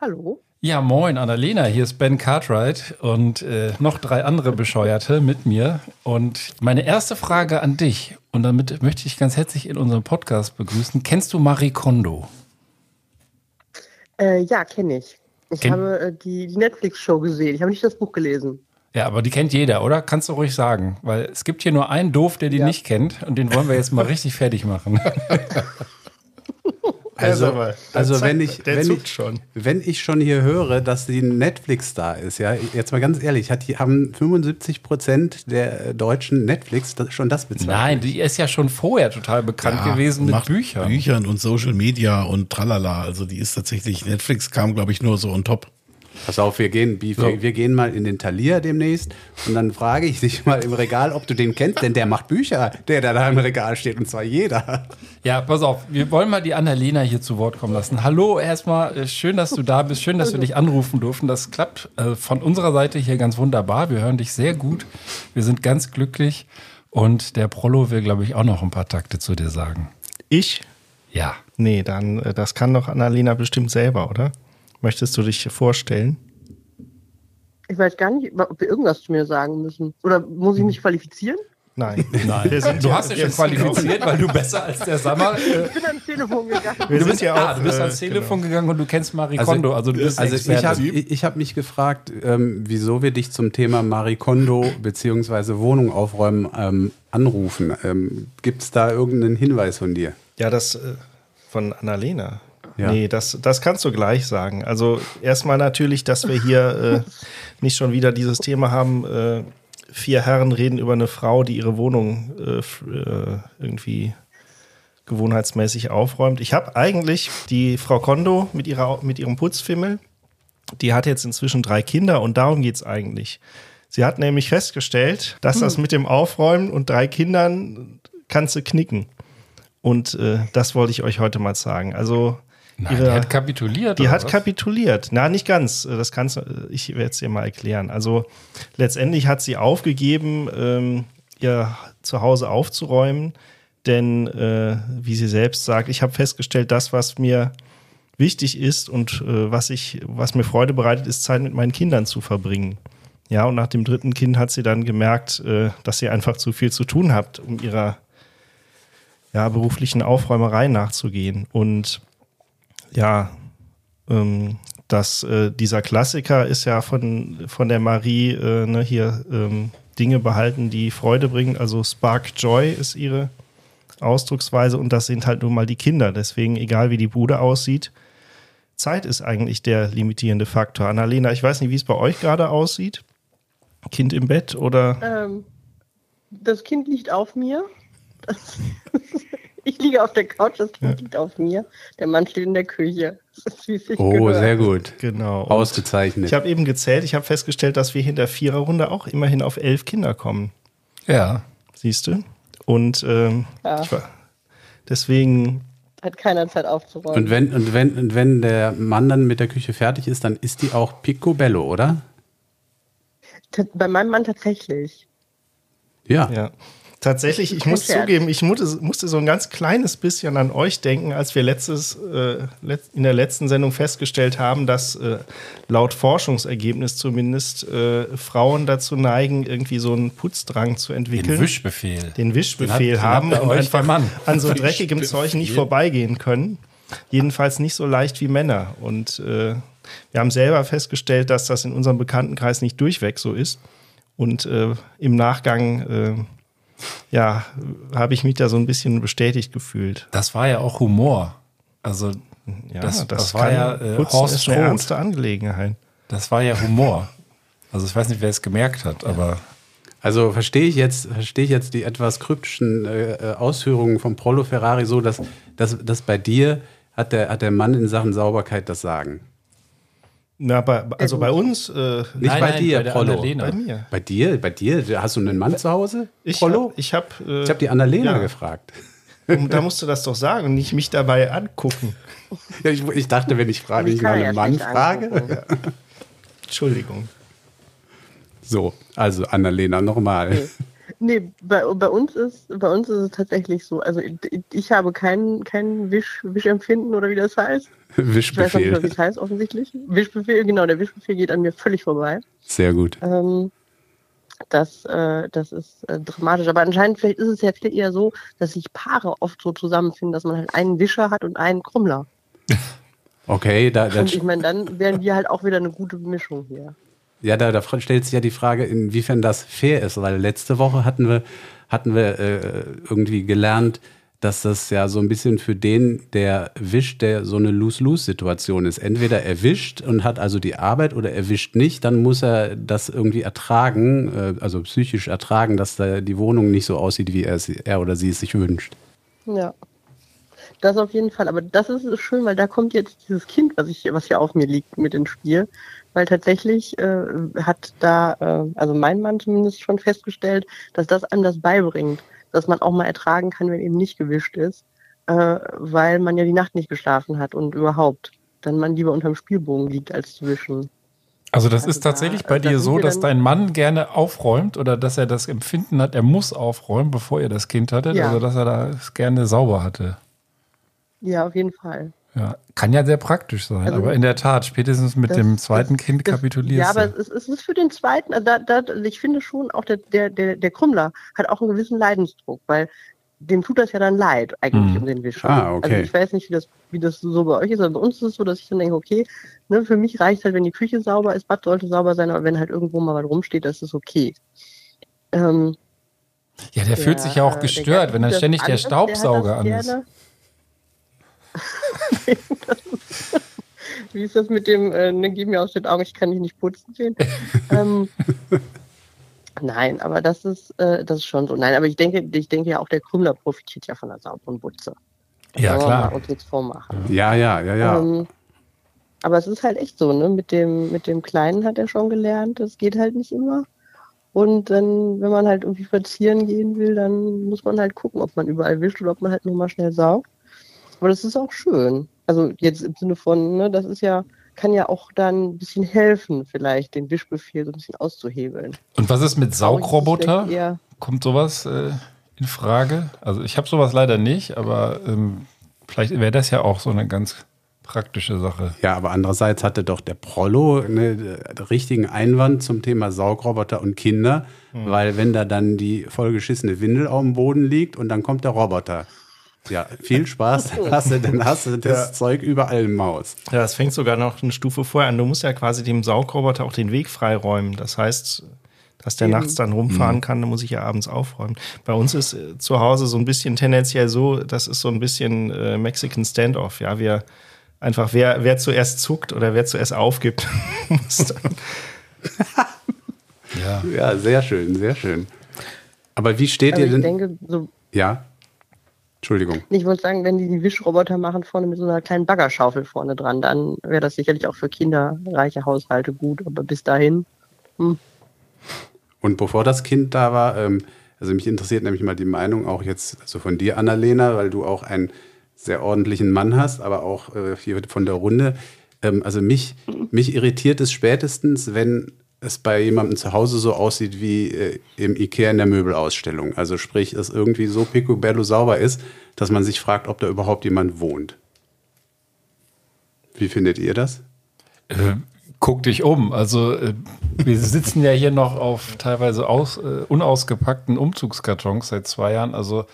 Hallo. Ja, moin, Annalena, hier ist Ben Cartwright und äh, noch drei andere Bescheuerte mit mir. Und meine erste Frage an dich, und damit möchte ich ganz herzlich in unserem Podcast begrüßen. Kennst du Marie Kondo? Äh, ja, kenne ich. Ich Kennt- habe äh, die, die Netflix-Show gesehen. Ich habe nicht das Buch gelesen. Ja, aber die kennt jeder, oder? Kannst du ruhig sagen. Weil es gibt hier nur einen Doof, der die Ja. nicht kennt. Und den wollen wir jetzt mal richtig fertig machen. Also, aber- also der wenn ich, wenn ich, schon. wenn ich schon hier höre, dass die Netflix da ist, ja, jetzt mal ganz ehrlich, hat die haben 75 Prozent der deutschen Netflix das, schon das bezahlt. Nein, die ist ja schon vorher total bekannt Ja, gewesen mit macht Büchern. Büchern und Social Media und tralala. Also die ist tatsächlich, Netflix kam, glaube ich, nur so on top. Pass auf, wir gehen, wir, wir gehen mal in den Talier demnächst und dann frage ich dich mal im Regal, ob du den kennst, denn der macht Bücher, der da, da im Regal steht und zwar jeder. Ja, pass auf, wir wollen mal die Annalena hier zu Wort kommen lassen. Hallo, erstmal, äh, schön, dass du da bist, schön, dass wir dich anrufen durften. Das klappt äh, von unserer Seite hier ganz wunderbar. Wir hören dich sehr gut. Wir sind ganz glücklich. Und der Prollo will, glaube ich, auch noch ein paar Takte zu dir sagen. Ich? Ja. Nee, dann, äh, das kann doch Annalena bestimmt selber, oder? Möchtest du dich vorstellen? Ich weiß gar nicht, ob wir irgendwas zu mir sagen müssen. Oder muss ich mich qualifizieren? Nein. Nein. Wir sind du ja- hast ja wir schon qualifiziert, weil du besser als der Sammer. Äh, Ich bin ans Telefon gegangen. Wir du bist ja ah, auch, du bist äh, ans Telefon gegangen und du kennst Marie Also- Kondo. Also du bist Also ich habe hab mich gefragt, ähm, wieso wir dich zum Thema Marie Kondo beziehungsweise Wohnung aufräumen ähm, anrufen. Ähm, Gibt es da irgendeinen Hinweis von dir? Ja, das äh, von Annalena. Ja. Nee, das, das kannst du gleich sagen. Also erstmal natürlich, dass wir hier äh, nicht schon wieder dieses Thema haben, äh, vier Herren reden über eine Frau, die ihre Wohnung äh, äh, irgendwie gewohnheitsmäßig aufräumt. Ich habe eigentlich die Frau Kondo mit, ihrer, mit ihrem Putzfimmel, die hat jetzt inzwischen drei Kinder und darum geht's eigentlich. Sie hat nämlich festgestellt, dass das mit dem Aufräumen und drei Kindern kannst du knicken. Und äh, das wollte ich euch heute mal sagen. Also Nein, ihre- die hat kapituliert. die hat was? kapituliert. Na, nicht ganz. Das kannst du, ich werde es dir mal erklären. Also letztendlich hat sie aufgegeben, ähm, ihr Zuhause aufzuräumen, denn äh, wie sie selbst sagt, ich habe festgestellt, das, was mir wichtig ist und äh, was ich, was mir Freude bereitet, ist Zeit mit meinen Kindern zu verbringen. Ja, und nach dem dritten Kind hat sie dann gemerkt, äh, dass sie einfach zu viel zu tun habt, um ihrer ja, beruflichen Aufräumerei nachzugehen. Und ja, ähm, das, äh, dieser Klassiker ist ja von, von der Marie äh, ne, hier ähm, Dinge behalten, die Freude bringen. Also Spark Joy ist ihre Ausdrucksweise und das sind halt nun mal die Kinder. Deswegen, egal wie die Bude aussieht, Zeit ist eigentlich der limitierende Faktor. Annalena, ich weiß nicht, wie es bei euch gerade aussieht. Kind im Bett oder? Ähm, das Kind liegt auf mir. Das, ich liege auf der Couch, das Kind liegt auf mir. Der Mann steht in der Küche. Oh, gehört. sehr gut. Genau. Und Ausgezeichnet. Ich habe eben gezählt, ich habe festgestellt, dass wir in der Viererrunde auch immerhin auf elf Kinder kommen. Ja. Siehst du? Und ähm, Ja. ich war, deswegen, Hat keiner Zeit aufzuräumen. Und wenn, und, wenn, und wenn der Mann dann mit der Küche fertig ist, dann ist die auch picobello, oder? Bei meinem Mann tatsächlich. Ja. ja. Tatsächlich, ich muss zugeben, ich musste, musste so ein ganz kleines bisschen an euch denken, als wir letztes, äh, in der letzten Sendung festgestellt haben, dass äh, laut Forschungsergebnis zumindest äh, Frauen dazu neigen, irgendwie so einen Putzdrang zu entwickeln. Den Wischbefehl. den Wischbefehl Den hat- den haben bei und einfach Mann. an so dreckigem. Zeug nicht vorbeigehen können. Jedenfalls nicht so leicht wie Männer. Und äh, wir haben selber festgestellt, dass das in unserem Bekanntenkreis nicht durchweg so ist. Und äh, im Nachgang, äh, ja, habe ich mich da so ein bisschen bestätigt gefühlt. Das war ja auch Humor. Also, Ja, Das- das war ja, äh, Horst ist eine Roth. ernste Angelegenheit. das war ja Humor. Also, ich weiß nicht, wer es gemerkt hat, aber Also verstehe ich jetzt, verstehe ich jetzt die etwas kryptischen äh, äh, Ausführungen von Prollo Ferrari so, dass, dass, dass bei dir hat der, hat der Mann in Sachen Sauberkeit das Sagen. Na, bei, also bei uns, äh, Nicht Nein, bei nein, dir, bei Prollo. Annalena. bei mir. Bei dir, bei dir, hast du einen Mann zu Hause? Ich Prollo? habe ich hab, äh, Ich habe die Annalena ja. gefragt. da musst du das doch sagen und nicht mich dabei angucken. Ja, ich, ich dachte, wenn ich frage, wenn Ich mal ja einen Mann frage. angucken. Entschuldigung. So, also Annalena, nochmal. Nee, bei, bei uns ist bei uns ist es tatsächlich so. Also ich, ich habe kein, kein Wisch, Wischempfinden oder wie das heißt. Ich weiß nicht mehr, wie Wischbefehl. es heißt, offensichtlich. Wischbefehl, genau, der Wischbefehl geht an mir völlig vorbei. Sehr gut. Ähm, das, äh, das ist äh, dramatisch. Aber anscheinend, vielleicht ist es ja viel eher so, dass sich Paare oft so zusammenfinden, dass man halt einen Wischer hat und einen Krummler. Okay, da, da, Und ich meine, dann wären wir halt auch wieder eine gute Mischung hier. Ja, da, da stellt sich ja die Frage, inwiefern das fair ist, weil letzte Woche hatten wir, hatten wir äh, irgendwie gelernt, dass das ja so ein bisschen für den, der wischt, der so eine Lose-Lose-Situation ist. Entweder er wischt und hat also die Arbeit oder er wischt nicht, dann muss er das irgendwie ertragen, äh, also psychisch ertragen, dass da die Wohnung nicht so aussieht, wie er, er oder sie es sich wünscht. Ja. Das auf jeden Fall. Aber das ist schön, weil da kommt jetzt dieses Kind, was ich, was hier auf mir liegt, mit ins Spiel. Weil tatsächlich äh, hat da, äh, also mein Mann zumindest schon festgestellt, dass das einem das beibringt, dass man auch mal ertragen kann, wenn eben nicht gewischt ist, äh, weil man ja die Nacht nicht geschlafen hat und überhaupt dann man lieber unterm Spielbogen liegt, als zu wischen. Also das Also ist tatsächlich da- bei dir so, dass dein Mann gerne aufräumt oder dass er das Empfinden hat, er muss aufräumen, bevor ihr das Kind hattet, Ja. also dass er das gerne sauber hatte. Ja, auf jeden Fall. Ja, kann ja sehr praktisch sein, Also, aber in der Tat, spätestens mit das- dem zweiten das- Kind kapitulierst Ja, aber du. es, es ist für den zweiten, also da, da, ich finde schon, auch der, der, der, der Krümmler hat auch einen gewissen Leidensdruck, weil dem tut das ja dann leid, eigentlich Mhm. um den Wischen. Ah, okay. Also ich weiß nicht, wie das, wie das so bei euch ist, aber bei uns ist es so, dass ich dann denke, okay, ne, für mich reicht halt, wenn die Küche sauber ist, Bad sollte sauber sein, aber wenn halt irgendwo mal was rumsteht, das ist okay. Ähm, Ja, der fühlt sich ja auch gestört, wenn dann ständig der Staubsauger an ist. gerne. Wie ist das mit dem, äh, ne, gib mir aus den Augen, ich kann dich nicht putzen sehen? ähm, nein, aber das ist, äh, das ist schon so. Nein, aber ich denke, ich denke ja auch, der Krümler profitiert ja von der sauberen Butze. Ja, wir klar. uns nichts vormachen. Ja, ja, ja, ja. Ähm, aber es ist halt echt so, ne? Mit dem, mit dem Kleinen hat er schon gelernt, das geht halt nicht immer. Und dann, wenn man halt irgendwie spazieren gehen will, dann muss man halt gucken, ob man überall wischt oder ob man halt nur mal schnell saugt. Aber das ist auch schön. Also jetzt im Sinne von, ne, das ist ja, kann ja auch dann ein bisschen helfen, vielleicht den Wischbefehl so ein bisschen auszuhebeln. Und was ist mit Saugroboter? Eher- Kommt sowas äh, in Frage? Also ich habe sowas leider nicht, aber ähm, vielleicht wäre das ja auch so eine ganz praktische Sache. Ja, aber andererseits hatte doch der Prollo einen richtigen Einwand zum Thema Saugroboter und Kinder, weil wenn da dann die vollgeschissene Windel auf dem Boden liegt und dann kommt der Roboter. Ja, viel Spaß, dann hast du, dann hast du das Ja. Zeug überall im Haus. Ja, es fängt sogar noch eine Stufe vorher an. Du musst ja quasi dem Saugroboter auch den Weg freiräumen. Das heißt, dass der Eben. nachts dann rumfahren kann, dann muss ich ja abends aufräumen. Bei uns ist äh, zu Hause so ein bisschen tendenziell so, das ist so ein bisschen äh, Mexican Standoff. Ja, wir einfach, wer, wer zuerst zuckt oder wer zuerst aufgibt, muss dann. Ja. Ja, sehr schön, sehr schön. Aber wie steht Also ihr ich denn? denke, so ja. Entschuldigung. Ich wollte sagen, wenn die die Wischroboter machen vorne mit so einer kleinen Baggerschaufel vorne dran, dann wäre das sicherlich auch für kinderreiche Haushalte gut. Aber bis dahin, Und bevor das Kind da war, ähm, also mich interessiert nämlich mal die Meinung auch jetzt also von dir, Annalena, weil du auch einen sehr ordentlichen Mann hast, aber auch äh, hier von der Runde. Ähm, also mich, mich irritiert es spätestens, wenn es bei jemandem zu Hause so aussieht wie äh, im Ikea in der Möbelausstellung. Also sprich, es irgendwie so picobello sauber ist, dass man sich fragt, ob da überhaupt jemand wohnt. Wie findet ihr das? Äh, guck dich um. Also äh, wir sitzen ja hier noch auf teilweise aus, äh, unausgepackten Umzugskartons seit zwei Jahren. Also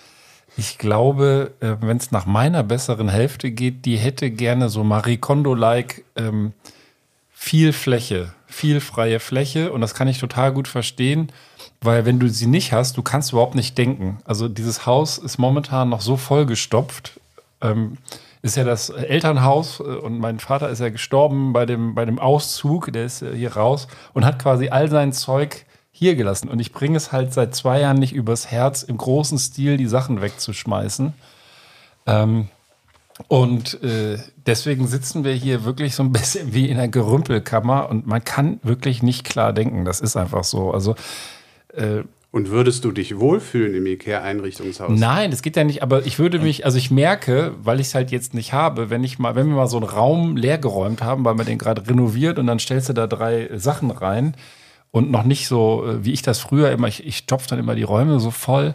ich glaube, äh, wenn es nach meiner besseren Hälfte geht, die hätte gerne so Marie Kondo-like ähm, viel Fläche, viel freie Fläche. Und das kann ich total gut verstehen, weil wenn du sie nicht hast, du kannst überhaupt nicht denken. Also dieses Haus ist momentan noch so vollgestopft. Ähm, ist ja das Elternhaus äh, und mein Vater ist ja gestorben bei dem, bei dem Auszug, der ist äh, hier raus und hat quasi all sein Zeug hier gelassen. Und ich bringe es halt seit zwei Jahren nicht übers Herz, im großen Stil die Sachen wegzuschmeißen. Ähm, und äh, deswegen sitzen wir hier wirklich so ein bisschen wie in einer Gerümpelkammer und man kann wirklich nicht klar denken. Das ist einfach so. Also äh, Und würdest du dich wohlfühlen im Ikea-Einrichtungshaus? Nein, das geht ja nicht, aber ich würde mich, also ich merke, weil ich es halt jetzt nicht habe, wenn ich mal, wenn wir mal so einen Raum leergeräumt haben, weil man den gerade renoviert und dann stellst du da drei Sachen rein und noch nicht so, äh, wie ich das früher immer, ich, ich stopfe dann immer die Räume so voll.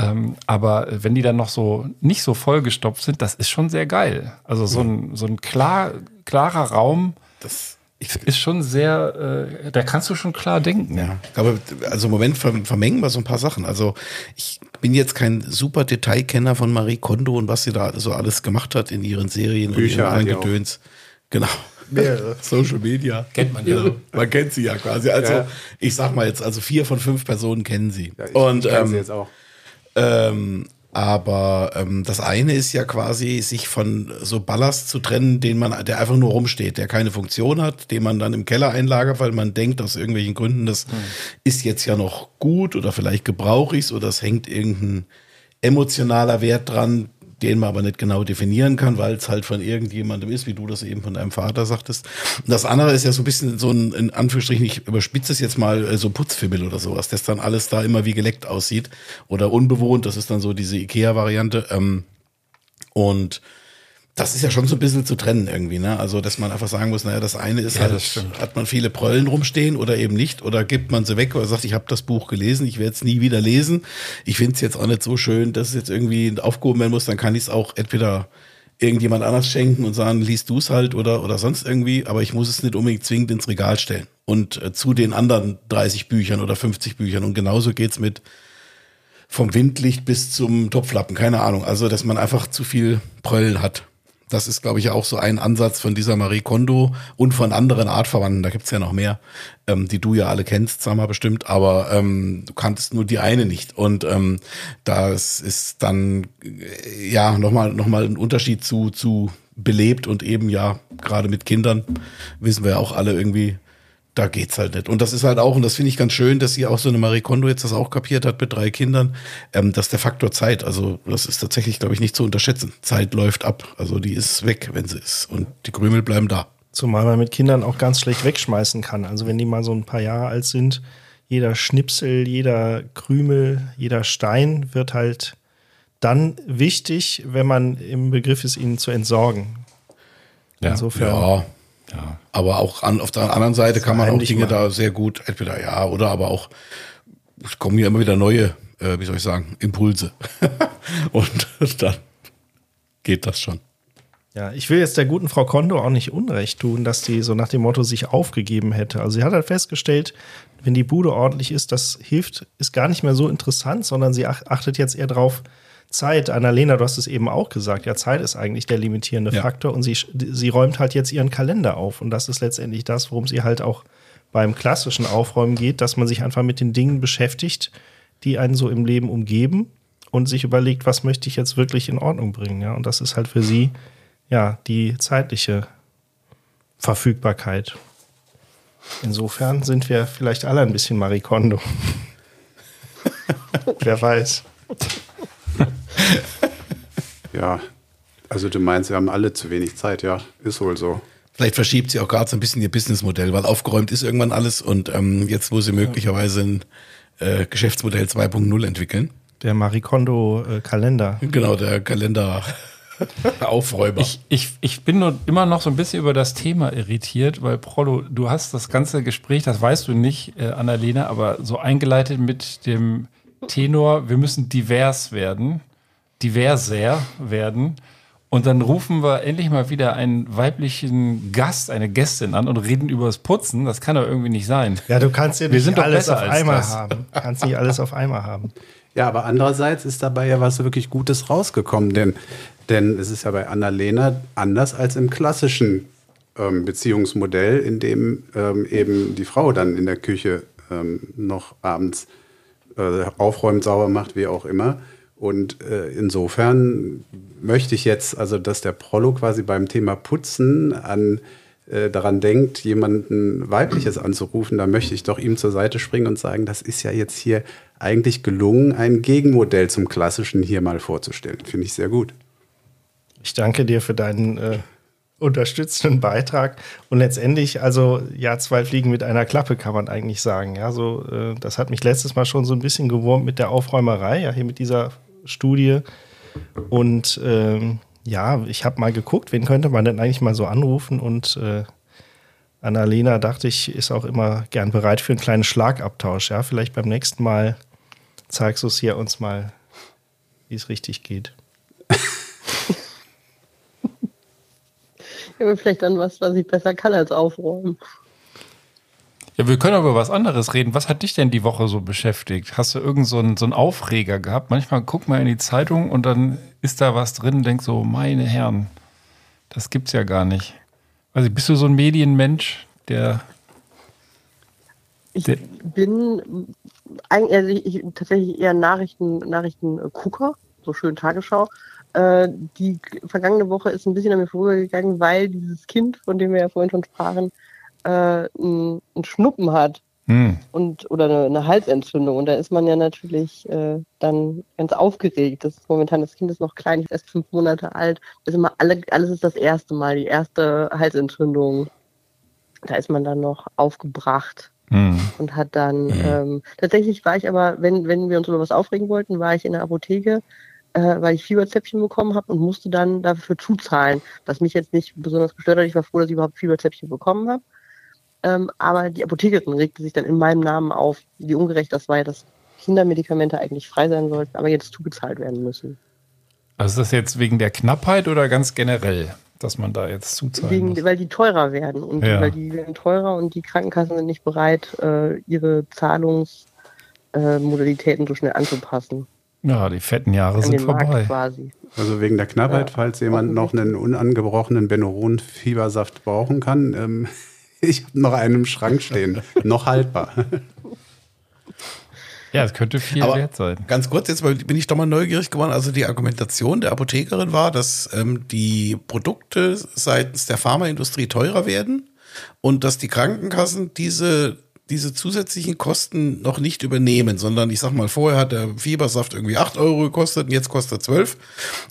Ähm, aber wenn die dann noch so nicht so vollgestopft sind, das ist schon sehr geil. Also so ein, so ein klar, klarer Raum Das, ich, ist schon sehr, äh, da kannst du schon klar denken. Ja, aber also im Moment ver- vermengen wir so ein paar Sachen. Also ich bin jetzt kein super Detailkenner von Marie Kondo und was sie da so alles gemacht hat in ihren Serien Bücher und ihren. Gedöns. Genau. Mehrere. Social Media. Kennt man ja. Genau. Man kennt sie ja quasi. Also, Ja. ich sag mal jetzt, also vier von fünf Personen kennen sie. Ja, ich, Und ich kenn ähm, sie jetzt auch. Ähm, aber ähm, das eine ist ja quasi, sich von so Ballast zu trennen, den man, der einfach nur rumsteht, der keine Funktion hat, den man dann im Keller einlagert, weil man denkt, aus irgendwelchen Gründen, das ist jetzt ja noch gut oder vielleicht gebrauche ich es oder es hängt irgendein emotionaler Wert dran, den man aber nicht genau definieren kann, weil es halt von irgendjemandem ist, wie du das eben von deinem Vater sagtest. Und das andere ist ja so ein bisschen so ein, in Anführungsstrichen, ich überspitze es jetzt mal, äh, so Putzfimmel oder sowas, dass dann alles da immer wie geleckt aussieht oder unbewohnt, das ist dann so diese Ikea-Variante. Ähm, und das ist ja schon so ein bisschen zu trennen irgendwie, ne? Also, dass man einfach sagen muss, naja, das eine ist Ja, halt, hat man viele Prollen rumstehen oder eben nicht, oder gibt man sie weg oder sagt, ich habe das Buch gelesen, ich werde es nie wieder lesen. Ich finde es jetzt auch nicht so schön, dass es jetzt irgendwie aufgehoben werden muss, dann kann ich es auch entweder irgendjemand anders schenken und sagen, liest du es halt oder, oder sonst irgendwie, aber ich muss es nicht unbedingt zwingend ins Regal stellen. Und äh, zu den anderen 30 Büchern oder 50 Büchern. Und genauso geht's mit vom Windlicht bis zum Topflappen, keine Ahnung. Also, dass man einfach zu viel Pröllen hat. Das ist, glaube ich, auch so ein Ansatz von dieser Marie Kondo und von anderen Artverwandten. Da gibt's ja noch mehr, ähm, die du ja alle kennst, sag mal bestimmt, aber ähm, du kanntest nur die eine nicht. Und ähm, das ist dann äh, ja nochmal noch mal ein Unterschied zu, zu belebt und eben ja, gerade mit Kindern wissen wir ja auch alle irgendwie, da geht's halt nicht. Und das ist halt auch, und das finde ich ganz schön, dass sie auch so eine Marie Kondo jetzt das auch kapiert hat mit drei Kindern, ähm, dass der Faktor Zeit, also das ist tatsächlich, glaube ich, nicht zu unterschätzen. Zeit läuft ab, also die ist weg, wenn sie ist. Und die Krümel bleiben da. Zumal man mit Kindern auch ganz schlecht wegschmeißen kann. Also wenn die mal so ein paar Jahre alt sind, jeder Schnipsel, jeder Krümel, jeder Stein wird halt dann wichtig, wenn man im Begriff ist, ihn zu entsorgen. Ja. Insofern. Ja, Ja. aber auch an, auf der anderen Seite kann man auch Dinge machen. da sehr gut, entweder ja, oder aber auch, es kommen ja immer wieder neue, äh, wie soll ich sagen, Impulse. und dann geht das schon. Ja, ich will jetzt der guten Frau Kondo auch nicht Unrecht tun, dass die so nach dem Motto sich aufgegeben hätte. Also sie hat halt festgestellt, wenn die Bude ordentlich ist, das hilft, ist gar nicht mehr so interessant, sondern sie ach- achtet jetzt eher drauf, Zeit. Annalena, du hast es eben auch gesagt, ja, Zeit ist eigentlich der limitierende Ja. Faktor und sie, sie räumt halt jetzt ihren Kalender auf. Und das ist letztendlich das, worum sie halt auch beim klassischen Aufräumen geht, dass man sich einfach mit den Dingen beschäftigt, die einen so im Leben umgeben und sich überlegt, was möchte ich jetzt wirklich in Ordnung bringen. Ja? Und das ist halt für sie ja die zeitliche Verfügbarkeit. Insofern sind wir vielleicht alle ein bisschen Marie Kondo. Wer weiß. Ja, also du meinst, wir haben alle zu wenig Zeit, ja, ist wohl so. Vielleicht verschiebt sie auch gerade so ein bisschen ihr Businessmodell, weil aufgeräumt ist irgendwann alles und ähm, jetzt muss sie möglicherweise ein äh, Geschäftsmodell 2.0 entwickeln. Der Kondo äh, Kalender. Genau, der Kalender Aufräumer. Ich, ich, ich bin nur immer noch so ein bisschen über das Thema irritiert, weil Prollo, du hast das ganze Gespräch, das weißt du nicht, äh, Annalena, aber so eingeleitet mit dem Tenor, wir müssen divers werden, diverser werden. Und dann rufen wir endlich mal wieder einen weiblichen Gast, eine Gästin an und reden über das Putzen. Das kann doch irgendwie nicht sein. Ja, du kannst ja Wir nicht alles auf einmal das. haben. Kannst nicht alles auf einmal haben. Ja, aber andererseits ist dabei ja was wirklich Gutes rausgekommen, denn, denn es ist ja bei Annalena anders als im klassischen ähm, Beziehungsmodell, in dem ähm, eben die Frau dann in der Küche ähm, noch abends äh, aufräumt, sauber macht, wie auch immer. Und äh, insofern möchte ich jetzt, also dass der Prollo quasi beim Thema Putzen an äh, daran denkt, jemanden Weibliches anzurufen, da möchte ich doch ihm zur Seite springen und sagen, das ist ja jetzt hier eigentlich gelungen, ein Gegenmodell zum Klassischen hier mal vorzustellen. Finde ich sehr gut. Ich danke dir für deinen äh, unterstützenden Beitrag. Und letztendlich, also ja, zwei Fliegen mit einer Klappe, kann man eigentlich sagen. Ja, so, äh, das hat mich letztes Mal schon so ein bisschen gewurmt mit der Aufräumerei, ja, hier mit dieser Studie. Und ähm, ja, ich habe mal geguckt, wen könnte man denn eigentlich mal so anrufen und äh, Annalena, dachte ich, ist auch immer gern bereit für einen kleinen Schlagabtausch. Ja, vielleicht beim nächsten Mal zeigst du es hier uns mal, wie es richtig geht. Ja, vielleicht dann was, was ich besser kann als aufräumen. Ja, wir können aber über was anderes reden. Was hat dich denn die Woche so beschäftigt? Hast du irgend so einen, so einen Aufreger gehabt? Manchmal guckt man in die Zeitung und dann ist da was drin und denkt so, meine Herren, das gibt's ja gar nicht. Also bist du so ein Medienmensch, der. Ich Der- bin eigentlich also ich, tatsächlich eher Nachrichten, Nachrichtengucker, so schön Tagesschau. Äh, die vergangene Woche ist ein bisschen an mir vorübergegangen, weil dieses Kind, von dem wir ja vorhin schon sprachen, äh, einen einen Schnuppen hat Hm. und oder eine, eine Halsentzündung. Und da ist man ja natürlich äh, dann ganz aufgeregt. Das ist momentan das Kind ist noch klein, ist erst fünf Monate alt. Das ist immer alle, alles ist das erste Mal, die erste Halsentzündung. Da ist man dann noch aufgebracht Hm. und hat dann ähm, tatsächlich war ich aber, wenn, wenn wir uns über was aufregen wollten, war ich in der Apotheke, äh, weil ich Fieberzäpfchen bekommen habe und musste dann dafür zuzahlen, was mich jetzt nicht besonders gestört hat. Ich war froh, dass ich überhaupt Fieberzäpfchen bekommen habe. Ähm, aber die Apothekerin regte sich dann in meinem Namen auf, wie ungerecht das war, dass Kindermedikamente eigentlich frei sein sollten, aber jetzt zugezahlt werden müssen. Also ist das jetzt wegen der Knappheit oder ganz generell, dass man da jetzt muss? weil die teurer werden und Ja. weil die werden teurer und die Krankenkassen sind nicht bereit, äh, ihre Zahlungsmodalitäten so schnell anzupassen. Ja, die fetten Jahre sind vorbei. quasi. Also wegen der Knappheit, Ja, falls jemand noch einen unangebrochenen Benuron-Fiebersaft brauchen kann. Ähm, ich habe noch einen im Schrank stehen. noch haltbar. Ja, es könnte viel Aber wert sein. ganz kurz, jetzt bin ich doch mal neugierig geworden. Also die Argumentation der Apothekerin war, dass ähm, die Produkte seitens der Pharmaindustrie teurer werden und dass die Krankenkassen diese, diese zusätzlichen Kosten noch nicht übernehmen, sondern ich sag mal, vorher hat der Fiebersaft irgendwie 8 Euro gekostet und jetzt kostet er 12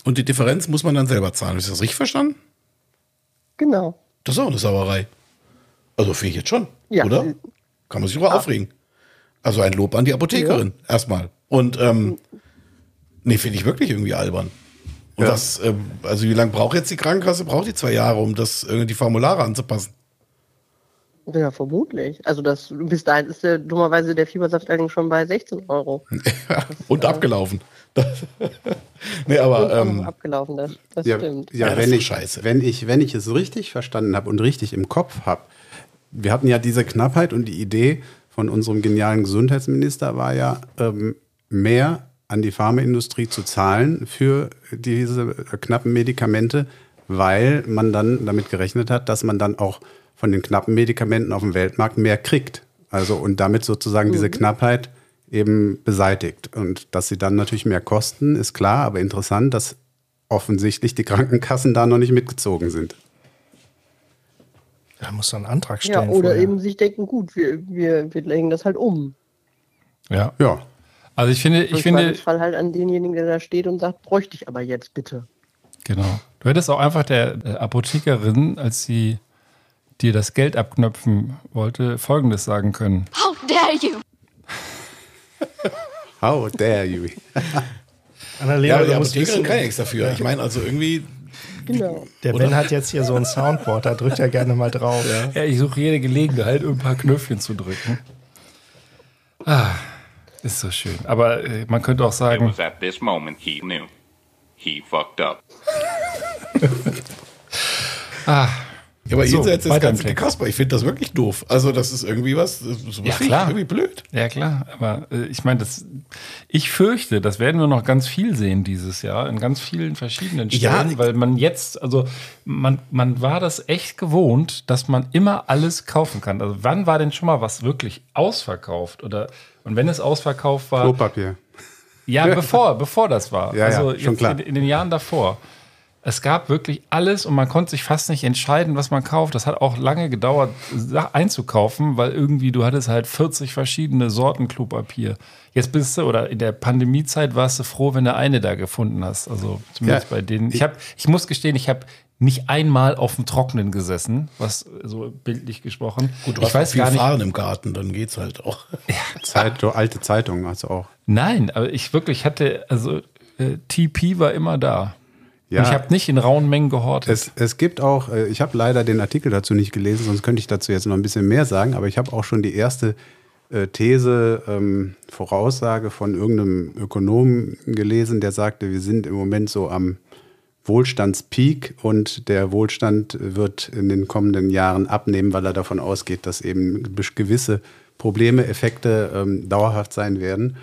und die Differenz muss man dann selber zahlen. Ist das richtig verstanden? Genau. Das ist auch eine Sauerei. Also finde ich jetzt schon, Ja. oder? Kann man sich drüber aufregen. Also ein Lob an die Apothekerin erstmal. Und ähm, nee, finde ich wirklich irgendwie albern. Und Ja. das, ähm, also wie lange braucht jetzt die Krankenkasse? Braucht die zwei Jahre, um das äh, die Formulare anzupassen? Ja, vermutlich. Also das bis dahin ist der, dummerweise der Fiebersaft eigentlich schon bei 16 Euro. Und abgelaufen. nee, aber ähm, abgelaufen, das, das Ja, stimmt. ja, Ja, das wenn, ist ich, scheiße. wenn, ich, wenn ich es richtig verstanden habe und richtig im Kopf habe, wir hatten ja diese Knappheit und die Idee von unserem genialen Gesundheitsminister war ja, ähm, mehr an die Pharmaindustrie zu zahlen für diese knappen Medikamente, weil man dann damit gerechnet hat, dass man dann auch von den knappen Medikamenten auf dem Weltmarkt mehr kriegt. Also und damit sozusagen diese Knappheit eben beseitigt. Und dass sie dann natürlich mehr kosten, ist klar, aber interessant, dass offensichtlich die Krankenkassen da noch nicht mitgezogen sind. Da muss dann einen Antrag Ja, stellen. oder vorher. eben sich denken, gut, wir, wir, wir legen das halt um. Ja. Ja, Also ich finde, ich Im finde, Zweifelsfall halt an denjenigen, der da steht und sagt, bräuchte ich aber jetzt bitte. genau. Du hättest auch einfach der Apothekerin, als sie dir das Geld abknöpfen wollte, Folgendes sagen können. How dare you! how dare you. Annalena, ja, aber die du musst Apothekerin wissen, kann ja nichts dafür. Ich meine, also irgendwie, Genau. der Ben hat jetzt hier so ein Soundboard, da drückt er gerne mal drauf. Ja, ich suche jede Gelegenheit, um ein paar Knöpfchen zu drücken. Ah, ist so schön. Aber äh, man könnte auch It sagen, was at this moment he knew. He fucked up. ah, ja, aber So, jenseits des ganzen Text. Kasper, ich finde das wirklich doof. Also das ist irgendwie was, das ist Ja, klar. irgendwie blöd. Ja, klar, aber äh, ich meine, das, ich fürchte, das werden wir noch ganz viel sehen dieses Jahr, in ganz vielen verschiedenen Ja, Stellen, weil man jetzt, also man, man war das echt gewohnt, dass man immer alles kaufen kann. Also wann war denn schon mal was wirklich ausverkauft? Oder und wenn es ausverkauft war, Klopapier. ja, bevor, bevor das war. Ja, ja, also schon jetzt klar. In, in den Jahren davor. Es gab wirklich alles und man konnte sich fast nicht entscheiden, was man kauft. Das hat auch lange gedauert, einzukaufen, weil irgendwie du hattest halt 40 verschiedene Sorten Klopapier. Jetzt bist du, oder in der Pandemiezeit warst du froh, wenn du eine da gefunden hast. Also zumindest Ja, bei denen. Ich, hab, ich muss gestehen, ich habe nicht einmal auf dem Trocknen gesessen, was so bildlich gesprochen. Gut, du ich hast weiß viel gar nicht. Fahren im Garten, dann geht's halt auch. Zeit, so alte Zeitungen also auch. Nein, aber ich wirklich hatte, also äh, TP war immer da. Ja. Und ich habe nicht in rauen Mengen gehortet. Es, es gibt auch, äh, ich habe leider den Artikel dazu nicht gelesen, sonst könnte ich dazu jetzt noch ein bisschen mehr sagen, aber ich habe auch schon die erste äh, These, ähm, Voraussage von irgendeinem Ökonomen gelesen, der sagte, wir sind im Moment so am Wohlstandspeak und der Wohlstand wird in den kommenden Jahren abnehmen, weil er davon ausgeht, dass eben gewisse Probleme, Effekte ähm, dauerhaft sein werden.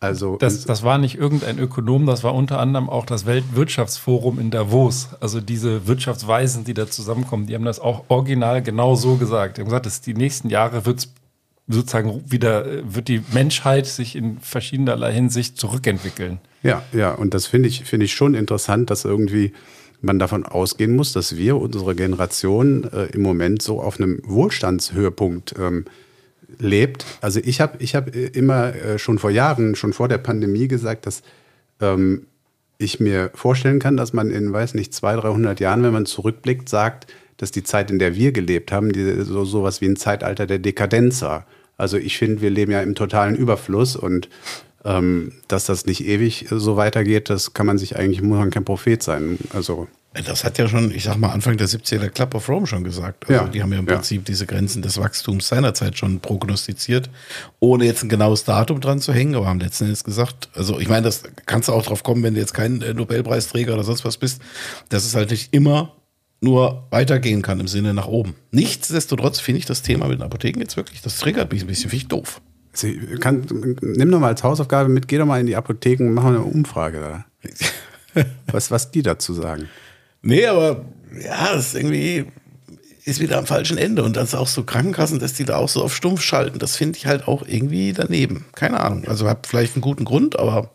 Also Das, das war nicht irgendein Ökonom, das war unter anderem auch das Weltwirtschaftsforum in Davos. Also diese Wirtschaftsweisen, die da zusammenkommen, die haben das auch original genau so gesagt. Die haben gesagt, dass die nächsten Jahre wird sozusagen wieder, wird die Menschheit sich in verschiedenerlei Hinsicht zurückentwickeln. Ja, ja, und das finde ich, finde ich schon interessant, dass irgendwie man davon ausgehen muss, dass wir, unsere Generation, äh, im Moment so auf einem Wohlstandshöhepunkt ähm, lebt. Also ich habe ich hab immer äh, schon vor Jahren, schon vor der Pandemie gesagt, dass ähm, ich mir vorstellen kann, dass man in, weiß nicht, 200, 300 Jahren, wenn man zurückblickt, sagt, dass die Zeit, in der wir gelebt haben, die, so sowas wie ein Zeitalter der Dekadenz war. Also ich finde, wir leben ja im totalen Überfluss und ähm, dass das nicht ewig so weitergeht, das kann man sich eigentlich, muss man kein Prophet sein. Also Das hat ja schon, ich sag mal, Anfang der 70er der Club of Rome schon gesagt. Also Ja, die haben ja im ja. Prinzip diese Grenzen des Wachstums seinerzeit schon prognostiziert, ohne jetzt ein genaues Datum dran zu hängen, aber haben letzten Endes gesagt, also ich meine, das kannst du auch drauf kommen, wenn du jetzt kein äh, Nobelpreisträger oder sonst was bist, dass es halt nicht immer nur weitergehen kann im Sinne nach oben. Nichtsdestotrotz finde ich das Thema mit den Apotheken jetzt wirklich, das triggert mich ein bisschen, finde ich doof. Sie kann, nimm doch mal als Hausaufgabe mit, geh doch mal in die Apotheken, machen eine Umfrage da. Was, was die dazu sagen. Nee, aber ja, das ist irgendwie ist wieder am falschen Ende. Und das auch so Krankenkassen, dass die da auch so auf stumpf schalten, das finde ich halt auch irgendwie daneben. Keine Ahnung. Also hat vielleicht einen guten Grund, aber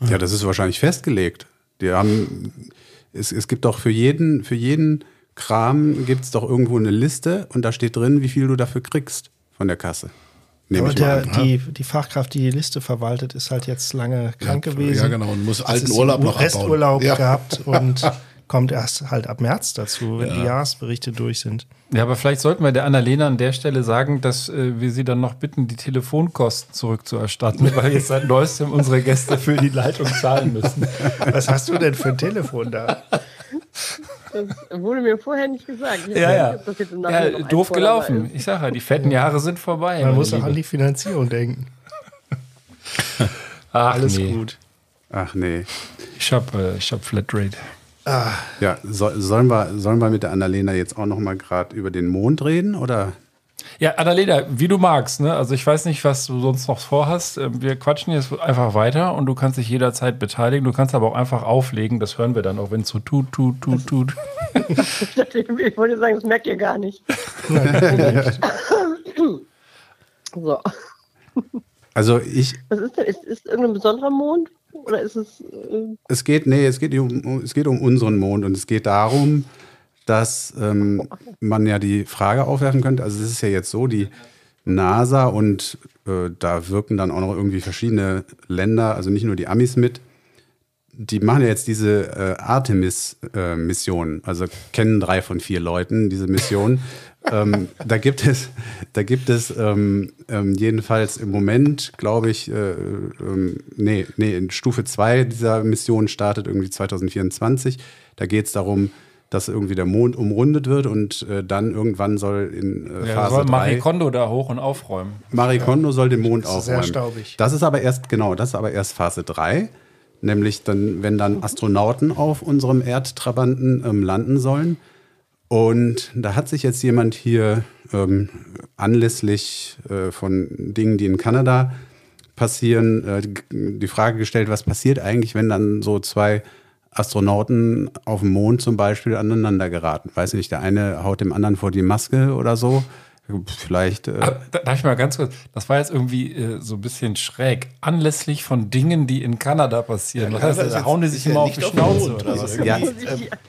Ja, das ist wahrscheinlich festgelegt. Die haben, es, es gibt doch für jeden, für jeden Kram gibt es doch irgendwo eine Liste und da steht drin, wie viel du dafür kriegst von der Kasse. Nehme Aber ich mal der, an. die, die Fachkraft, die die Liste verwaltet, ist halt jetzt lange krank Ja, gewesen. ja, genau, und muss alten Urlaub noch abbauen. Resturlaub Ja. gehabt und kommt erst halt ab März dazu, wenn die Jahresberichte durch sind. Ja, aber vielleicht sollten wir der Annalena an der Stelle sagen, dass äh, wir sie dann noch bitten, die Telefonkosten zurückzuerstatten, weil jetzt seit neuestem unsere Gäste für die Leitung zahlen müssen. Was hast du denn für ein Telefon da? Das wurde mir vorher nicht gesagt. Ich Ja, ja. nicht, ja doof gelaufen. ist. Ich sage ja, die fetten Jahre sind vorbei. Man muss auch an die Finanzierung denken. Ach, Alles nee. gut. Ach nee. Ich hab, äh, ich hab Flatrate. Ja, so, sollen, wir, sollen wir mit der Annalena jetzt auch noch mal gerade über den Mond reden? Oder? Ja, Annalena, wie du magst. Ne? Also ich weiß nicht, was du sonst noch vorhast. Ähm, Wir quatschen jetzt einfach weiter und du kannst dich jederzeit beteiligen. Du kannst aber auch einfach auflegen. Das hören wir dann auch, wenn es so tut, tut, tut, tut. Ich, wollte sagen, das merkt ihr gar nicht. so. Also ich, Was ist denn? Ist, ist irgendein besonderer Mond? Oder ist es. Äh, es geht, nee, es geht, um, um- es geht um unseren Mond und es geht darum, dass ähm, man ja die Frage aufwerfen könnte. Also es ist ja jetzt so, die NASA und äh, da wirken dann auch noch irgendwie verschiedene Länder, also nicht nur die Amis mit, die machen ja jetzt diese äh, Artemis-Mission. also kennen drei von vier Leuten diese Mission. ähm, da gibt es, da gibt es ähm, ähm, jedenfalls im Moment, glaube ich, äh, ähm, nee, nee, in Stufe 2 dieser Mission startet irgendwie 2024. Da geht es darum, dass irgendwie der Mond umrundet wird und äh, dann irgendwann soll in äh, Ja, Phase soll Marie 3 Kondo da hoch und aufräumen. Marie Kondo soll den Mond ist sehr aufräumen. staubig. Das ist aber erst, genau, das ist aber erst Phase 3. Nämlich dann, wenn dann Astronauten auf unserem Erdtrabanten ähm, landen sollen. Und da hat sich jetzt jemand hier ähm, anlässlich äh, von Dingen, die in Kanada passieren, äh, die- die Frage gestellt, was passiert eigentlich, wenn dann so zwei Astronauten auf dem Mond zum Beispiel aneinander geraten. Weiß nicht, der eine haut dem anderen vor die Maske oder so. Vielleicht. Äh, Ah, da- Darf ich mal ganz kurz, das war jetzt irgendwie äh, so ein bisschen schräg. Anlässlich von Dingen, die in Kanada passieren. Was heißt, Kanada ist da hauen die sich ja immer auf die Schnauze oder was? Ja, äh,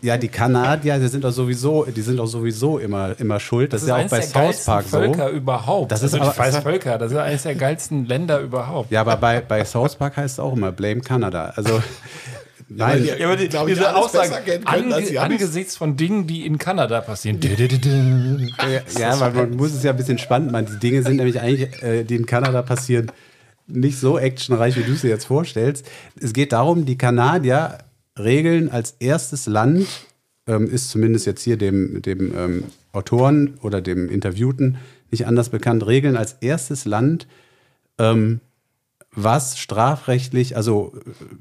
ja, die Kanadier, die sind doch sowieso, die sind doch sowieso immer, immer schuld. Das, ist ja auch bei der South Park Völker so. überhaupt. Das ist also, aber- weiß Völker, das ist eines der geilsten Länder überhaupt. Ja, aber bei, bei South Park heißt es auch immer Blame Canada. Also nein, Ja, aber die, ich, diese Aussage, besser kennen können als die ange, angesichts von Dingen, die in Kanada passieren. ja, weil man muss es ja ein bisschen spannend machen. Die Dinge sind nämlich eigentlich, äh, die in Kanada passieren, nicht so actionreich, wie du es dir jetzt vorstellst. Es geht darum, die Kanadier regeln als erstes Land, ähm, ist zumindest jetzt hier dem, dem ähm, Autoren oder dem Interviewten nicht anders bekannt, regeln als erstes Land, ähm, was strafrechtlich, also äh,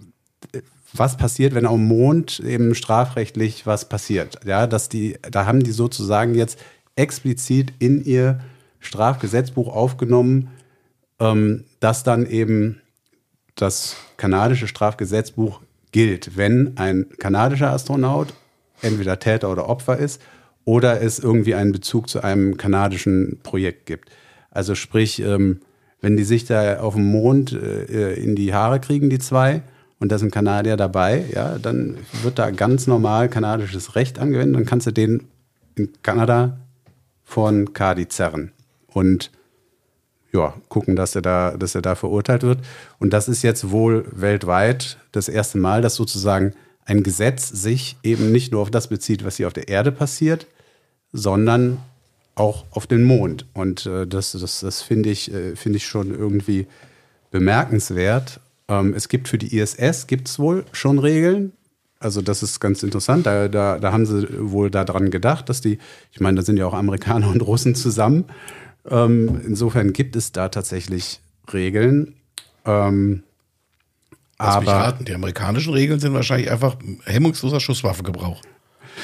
was passiert, wenn am Mond eben strafrechtlich was passiert. Ja, dass die, da haben die sozusagen jetzt explizit in ihr Strafgesetzbuch aufgenommen, ähm, dass dann eben das kanadische Strafgesetzbuch gilt, wenn ein kanadischer Astronaut entweder Täter oder Opfer ist oder es irgendwie einen Bezug zu einem kanadischen Projekt gibt. Also sprich, ähm, wenn die sich da auf dem Mond äh, in die Haare kriegen, die zwei, und da sind Kanadier dabei, ja, dann wird da ganz normal kanadisches Recht angewendet, dann kannst du den in Kanada von Kadi zerren. Und ja, gucken, dass er da, dass er da verurteilt wird. Und das ist jetzt wohl weltweit das erste Mal, dass sozusagen ein Gesetz sich eben nicht nur auf das bezieht, was hier auf der Erde passiert, sondern auch auf den Mond. Und äh, das, das, das finde ich, äh, finde ich schon irgendwie bemerkenswert. Ähm, es gibt für die ISS gibt es wohl schon Regeln. Also das ist ganz interessant. Da, da, da haben sie wohl daran gedacht, dass die, ich meine, da sind ja auch Amerikaner und Russen zusammen. Ähm, insofern gibt es da tatsächlich Regeln. Ähm, Lass aber raten, die amerikanischen Regeln sind wahrscheinlich einfach hemmungsloser Schusswaffengebrauch.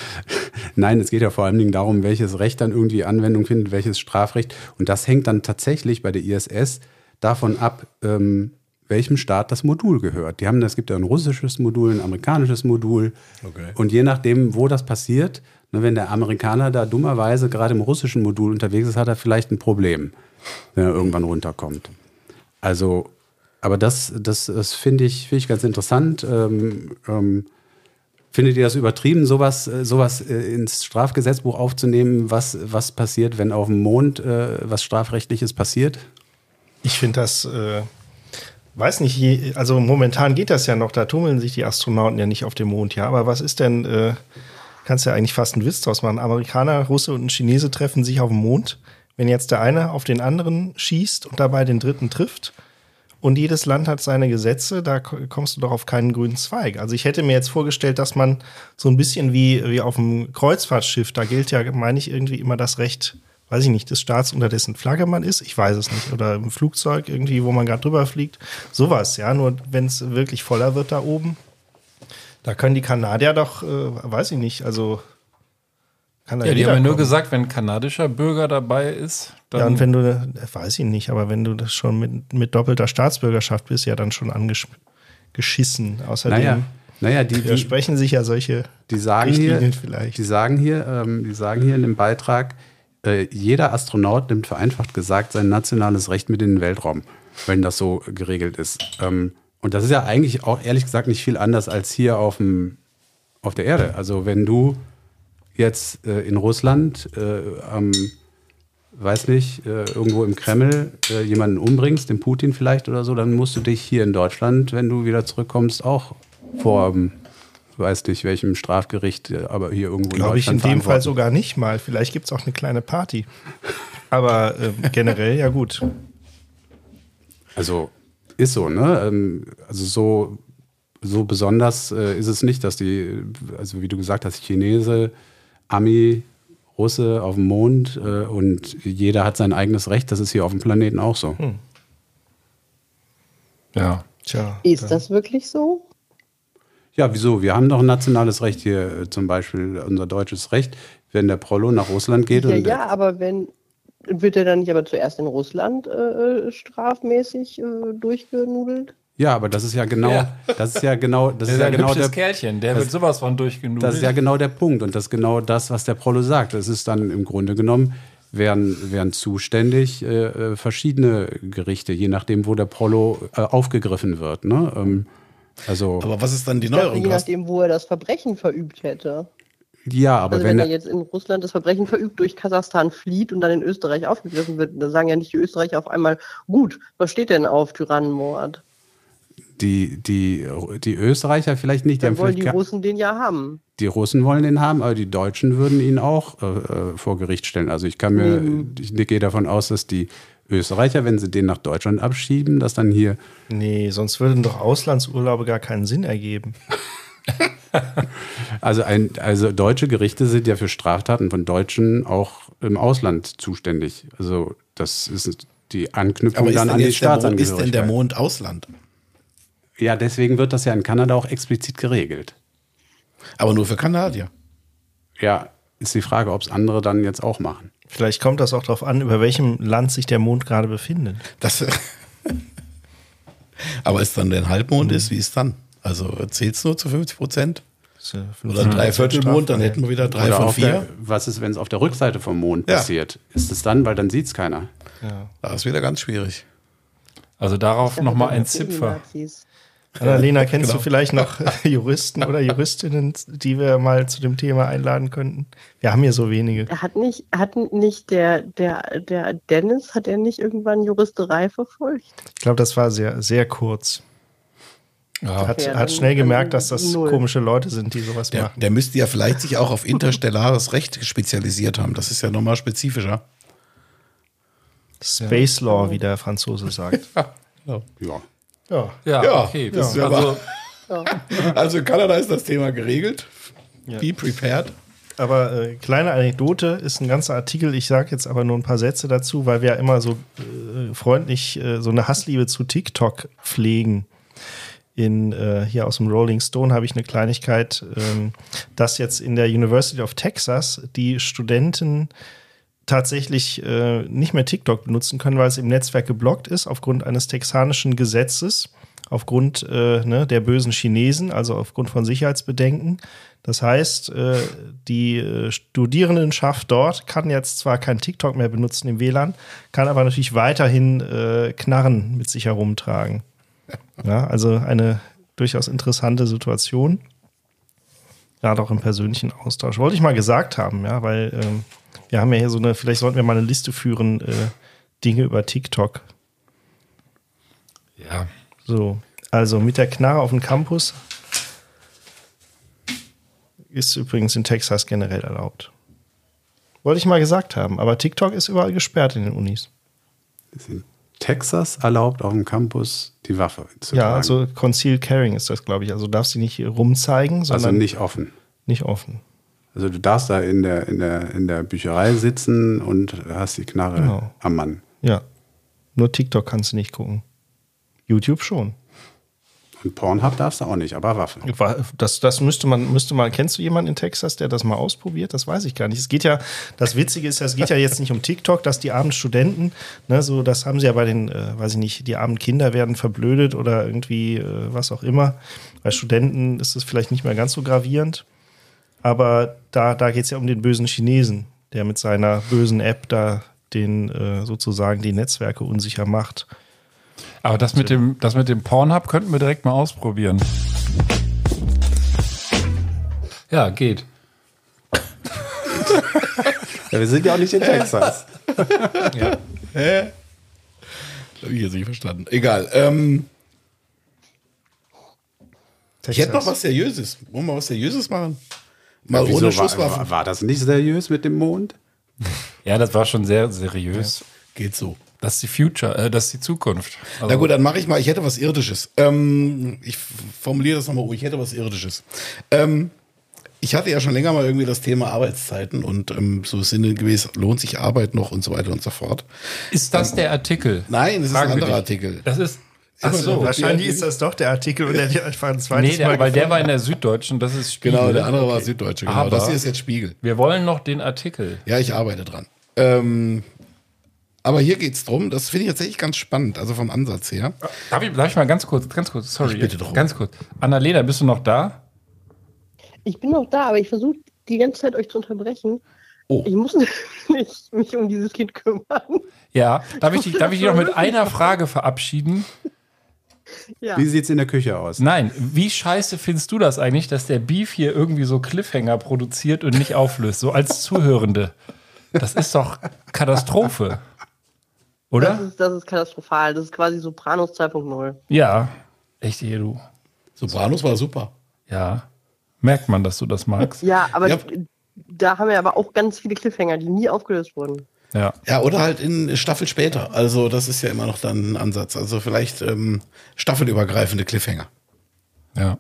Nein, es geht ja vor allen Dingen darum, welches Recht dann irgendwie Anwendung findet, welches Strafrecht. Und das hängt dann tatsächlich bei der ISS davon ab, ähm, welchem Staat das Modul gehört. Die haben, es gibt ja ein russisches Modul, ein amerikanisches Modul. Okay. Und je nachdem, wo das passiert, ne, wenn der Amerikaner da dummerweise gerade im russischen Modul unterwegs ist, hat er vielleicht ein Problem, wenn er irgendwann runterkommt. Also, aber das, das, das finde ich, finde ich ganz interessant. Ähm, ähm, Findet ihr das übertrieben, sowas, äh, sowas äh, ins Strafgesetzbuch aufzunehmen, was, was passiert, wenn auf dem Mond äh, was Strafrechtliches passiert? Ich finde das, äh, weiß nicht, also momentan geht das ja noch, da tummeln sich die Astronauten ja nicht auf dem Mond, ja. Aber was ist denn, äh, kannst ja eigentlich fast einen Witz draus machen. Amerikaner, Russe und ein Chinese treffen sich auf dem Mond. Wenn jetzt der eine auf den anderen schießt und dabei den dritten trifft und jedes Land hat seine Gesetze, da ko- kommst du doch auf keinen grünen Zweig. Also ich hätte mir jetzt vorgestellt, dass man so ein bisschen wie, wie auf dem Kreuzfahrtschiff, da gilt ja, meine ich, irgendwie immer das Recht, weiß ich nicht, des Staats, unter dessen Flagge man ist. Ich weiß es nicht. Oder im Flugzeug irgendwie, wo man gerade drüber fliegt. Sowas, ja. Nur wenn es wirklich voller wird da oben, da können die Kanadier doch, äh, weiß ich nicht, also kann da Ja, die haben ja nur kommen. gesagt, wenn ein kanadischer Bürger dabei ist, dann Ja, und wenn du, äh, weiß ich nicht, aber wenn du das schon mit, mit doppelter Staatsbürgerschaft bist, ja dann schon angeschissen. Außerdem Naja, naja die, die, widersprechen sich ja solche die sagen hier, Richtlinien vielleicht. die sagen hier, ähm, die sagen hier in dem Beitrag, äh, jeder Astronaut nimmt vereinfacht gesagt sein nationales Recht mit in den Weltraum, wenn das so geregelt ist. Ähm, und das ist ja eigentlich auch ehrlich gesagt nicht viel anders als hier auf, dem, auf der Erde. Also wenn du jetzt äh, in Russland äh, am, weiß nicht, äh, irgendwo im Kreml äh, jemanden umbringst, den Putin vielleicht oder so, dann musst du dich hier in Deutschland, wenn du wieder zurückkommst, auch vor, ähm, weiß nicht, welchem Strafgericht, äh, aber hier irgendwo Glaube ich in dem Fall sogar nicht mal. Vielleicht gibt es auch eine kleine Party. Aber ähm, generell, ja gut. Also ist so, ne? Ähm, Also so, so besonders äh, ist es nicht, dass die, also wie du gesagt hast, Chinese, Ami, Russe auf dem Mond äh, und jeder hat sein eigenes Recht. Das ist hier auf dem Planeten auch so. ja. Tja. Ist das wirklich so? Ja, wieso? Wir haben doch ein nationales Recht hier, äh, zum Beispiel unser deutsches Recht. Wenn der Prollo nach Russland geht Ja, und ja, aber wenn wird er dann nicht aber zuerst in Russland äh, strafmäßig äh, durchgenudelt? ja, aber das ist ja genau, Ja. das ist ja genau, das Der ist ja ein genau hübsches der, Kerlchen, der das- wird sowas von durchgenudelt. Das ist ja genau der Punkt und das ist genau das, was der Prollo sagt. Es ist dann im Grunde genommen, wären, wären zuständig äh, äh, verschiedene Gerichte, je nachdem, wo der Prollo äh, aufgegriffen wird. Ne? Ähm, also, Aber was ist dann die Ich neueren je nachdem, wo er das Verbrechen verübt hätte. ja, aber Also wenn wenn er, jetzt in Russland das Verbrechen verübt, durch Kasachstan flieht und dann in Österreich aufgegriffen wird, dann sagen ja nicht die Österreicher auf einmal, gut, was steht denn auf Tyrannenmord? die, die, die Österreicher vielleicht nicht, die, Dann wollen die Russen den ja haben. die Russen wollen den haben, aber die Deutschen würden ihn auch äh, äh, vor Gericht stellen. Also ich kann mir, ich gehe davon aus, dass die Österreicher, wenn sie den nach Deutschland abschieben, dass dann hier Nee, sonst würden doch Auslandsurlaube gar keinen Sinn ergeben. Also, ein, also deutsche Gerichte sind ja für Straftaten von Deutschen auch im Ausland zuständig. Also das ist die Anknüpfung Aber dann an die Mond, ist denn der Staatsangehörigkeit. Mond Ausland? Ja, deswegen wird das ja in Kanada auch explizit geregelt. Aber nur für Kanadier. Ja, ist die Frage, ob es andere dann jetzt auch machen. Vielleicht kommt das auch darauf an, über welchem Land sich der Mond gerade befindet. Das, Aber ist dann, wenn Halbmond ist, wie ist dann? Also zählt es nur zu 50 Prozent? Ja Oder 15% Dreiviertelmond, dann hätten wir wieder drei Oder von auf der, vier. was ist, wenn es auf der Rückseite vom Mond Ja. passiert? Ist es dann, weil dann sieht es keiner. Das ist wieder ganz schwierig. Also darauf nochmal ein Zipfer. Nazis. Annalena, kennst Genau. du vielleicht noch Juristen oder Juristinnen, die wir mal zu dem Thema einladen könnten? Wir haben hier so wenige. Hat nicht, hat nicht der, der, der Dennis, hat er nicht irgendwann Juristerei verfolgt? Ich glaube, das war sehr, sehr kurz. Ja. Hat, Okay, hat schnell gemerkt, dass das null. komische Leute sind, die sowas Der, machen. der müsste ja vielleicht sich auch auf interstellares Recht spezialisiert haben. Das ist ja nochmal spezifischer. Space Law, wie der Franzose sagt. Ja. ja. Ja, Ja, okay. das ist ja also, Also in Kanada ist das Thema geregelt. Be prepared. Aber äh, kleine Anekdote ist ein ganzer Artikel. Ich sage jetzt aber nur ein paar Sätze dazu, weil wir ja immer so äh, freundlich äh, so eine Hassliebe zu TikTok pflegen. In, äh, hier aus dem Rolling Stone habe ich eine Kleinigkeit, ähm, dass jetzt in der University of Texas die Studenten tatsächlich äh, nicht mehr TikTok benutzen können, weil es im Netzwerk geblockt ist aufgrund eines texanischen Gesetzes, aufgrund äh, ne, der bösen Chinesen, also aufgrund von Sicherheitsbedenken. Das heißt, äh, die äh, Studierendenschaft dort kann jetzt zwar kein TikTok mehr benutzen im WLAN, kann aber natürlich weiterhin äh, Knarren mit sich herumtragen. Ja, also eine durchaus interessante Situation. Gerade auch im persönlichen Austausch. Wollte ich mal gesagt haben, ja, weil ähm, wir haben ja hier so eine, vielleicht sollten wir mal eine Liste führen, äh, Dinge über TikTok. ja. So, also mit der Knarre auf dem Campus ist übrigens in Texas generell erlaubt. Wollte ich mal gesagt haben, aber TikTok ist überall gesperrt in den Unis. Ist in Texas erlaubt, auf dem Campus die Waffe zu Ja, tragen. also Concealed Carrying ist das, glaube ich. Also darfst du nicht rumzeigen, sondern also nicht offen. nicht offen. Also du darfst da in der, in der, in der Bücherei sitzen und hast die Knarre Genau. am Mann. Ja. Nur TikTok kannst du nicht gucken. YouTube schon. Und Pornhub darfst du auch nicht, aber Waffe. Das, das müsste man, müsste mal, kennst du jemanden in Texas, der das mal ausprobiert? Das weiß ich gar nicht. Es geht ja, das Witzige ist es geht ja jetzt nicht um TikTok, dass die armen Studenten, ne, so, das haben sie ja bei den, äh, weiß ich nicht, die armen Kinder werden verblödet oder irgendwie äh, was auch immer. Bei Studenten ist es vielleicht nicht mehr ganz so gravierend. Aber da, da geht es ja um den bösen Chinesen, der mit seiner bösen App da den äh, sozusagen die Netzwerke unsicher macht. Aber das mit dem, das mit dem Pornhub könnten wir direkt mal ausprobieren. Ja, geht. Ja, wir sind ja auch nicht in Texas. Hä? Habe ich jetzt nicht verstanden. Egal. Ähm, ich hätte noch was Seriöses. Wollen wir was Seriöses machen? Mal Wieso ohne Schusswaffen. war, war das nicht seriös mit dem Mond? Ja, das war schon sehr seriös. Geht so. Das ist die Future, äh, das ist die Zukunft. Also, Na gut, dann mache ich mal, ich hätte was Irdisches. Ähm, ich formuliere das nochmal, ich hätte was Irdisches. Ähm, ich hatte ja schon länger mal irgendwie das Thema Arbeitszeiten und ähm, so sinngemäß lohnt sich Arbeit noch und so weiter und so fort. ist das der Artikel? Nein, das ist Fragen ein wir anderer. Artikel. Das ist. Ach so. Wahrscheinlich ist das doch der Artikel und der hat einfach ein zweites Nee, der, Mal weil der war in der Süddeutschen, das ist Spiegel. Genau, der andere war Süddeutsche. Genau, Aber- das hier ist jetzt Spiegel. Wir wollen noch den Artikel. Ja, ich arbeite dran. Ähm, aber hier geht's drum, das finde ich tatsächlich ganz spannend, also vom Ansatz her. Darf ich, darf ich mal ganz kurz, ganz kurz, sorry. Ich bitte doch. Ganz kurz. Annalena, bist du noch da? Ich bin noch da, aber ich versuche die ganze Zeit euch zu unterbrechen. Oh. Ich muss nicht mich um dieses Kind kümmern. Ja. Darf ich dich, darf ich dich noch mit einer Frage verabschieden? Ja. Wie sieht's in der Küche aus? Nein, wie scheiße findest du das eigentlich, dass der Beef hier irgendwie so Cliffhanger produziert und nicht auflöst, so als Zuhörende? Das ist doch Katastrophe. Das Oder? ist, das ist katastrophal. Das ist quasi Sopranos 2.0. Ja. Echt, hier, du. Sopranos war super. Ja. Merkt man, dass du das magst? Ja, aber Ja. da haben wir aber auch ganz viele Cliffhanger, die nie aufgelöst wurden. Ja. Ja, oder halt in Staffel später. Also das ist ja immer noch dann ein Ansatz. Also vielleicht ähm, staffelübergreifende Cliffhanger. Ja.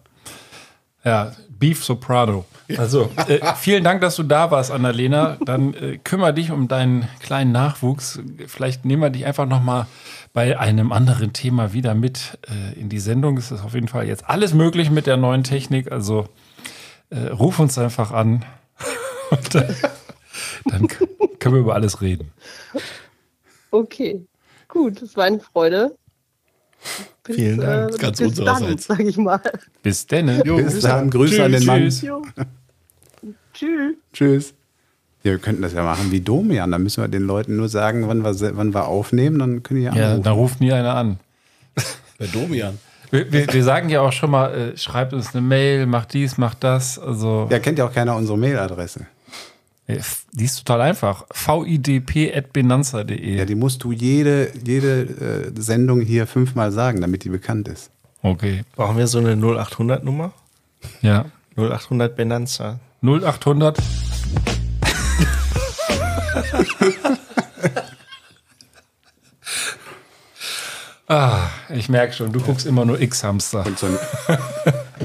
Ja, Beef Soprano. Also, äh, vielen Dank, dass du da warst, Annalena. Dann äh, kümmere dich um deinen kleinen Nachwuchs. Vielleicht nehmen wir dich einfach noch mal bei einem anderen Thema wieder mit äh, in die Sendung. Es ist auf jeden Fall jetzt alles möglich mit der neuen Technik. Also äh, ruf uns einfach an. Und dann, dann können wir über alles reden. Okay, gut, es war eine Freude. Bis, Vielen Dank. Äh, Ganz bis dann, sag ich mal. Bis denne. Bis dann, Grüße an den Mann. Tschüss. Jo. Tschüss. Tschüss. Ja, wir könnten das ja machen wie Domian. Da müssen wir den Leuten nur sagen, wann wir, wann wir aufnehmen, dann können die ja Ja, anrufen. da ruft nie einer an. Bei Domian. Wir, wir, wir sagen ja auch schon mal, äh, schreibt uns eine Mail, macht dies, macht das. Also, Ja, kennt ja auch keiner unsere Mailadresse. Äh, die ist total einfach. vidp.benanza.de. Ja, die musst du jede, jede äh, Sendung hier fünfmal sagen, damit die bekannt ist. Okay. Brauchen wir so eine 0800 Nummer? Ja. 0800 Benanza. 0800. ah, ich merke schon, du guckst immer nur X-Hamster. Und so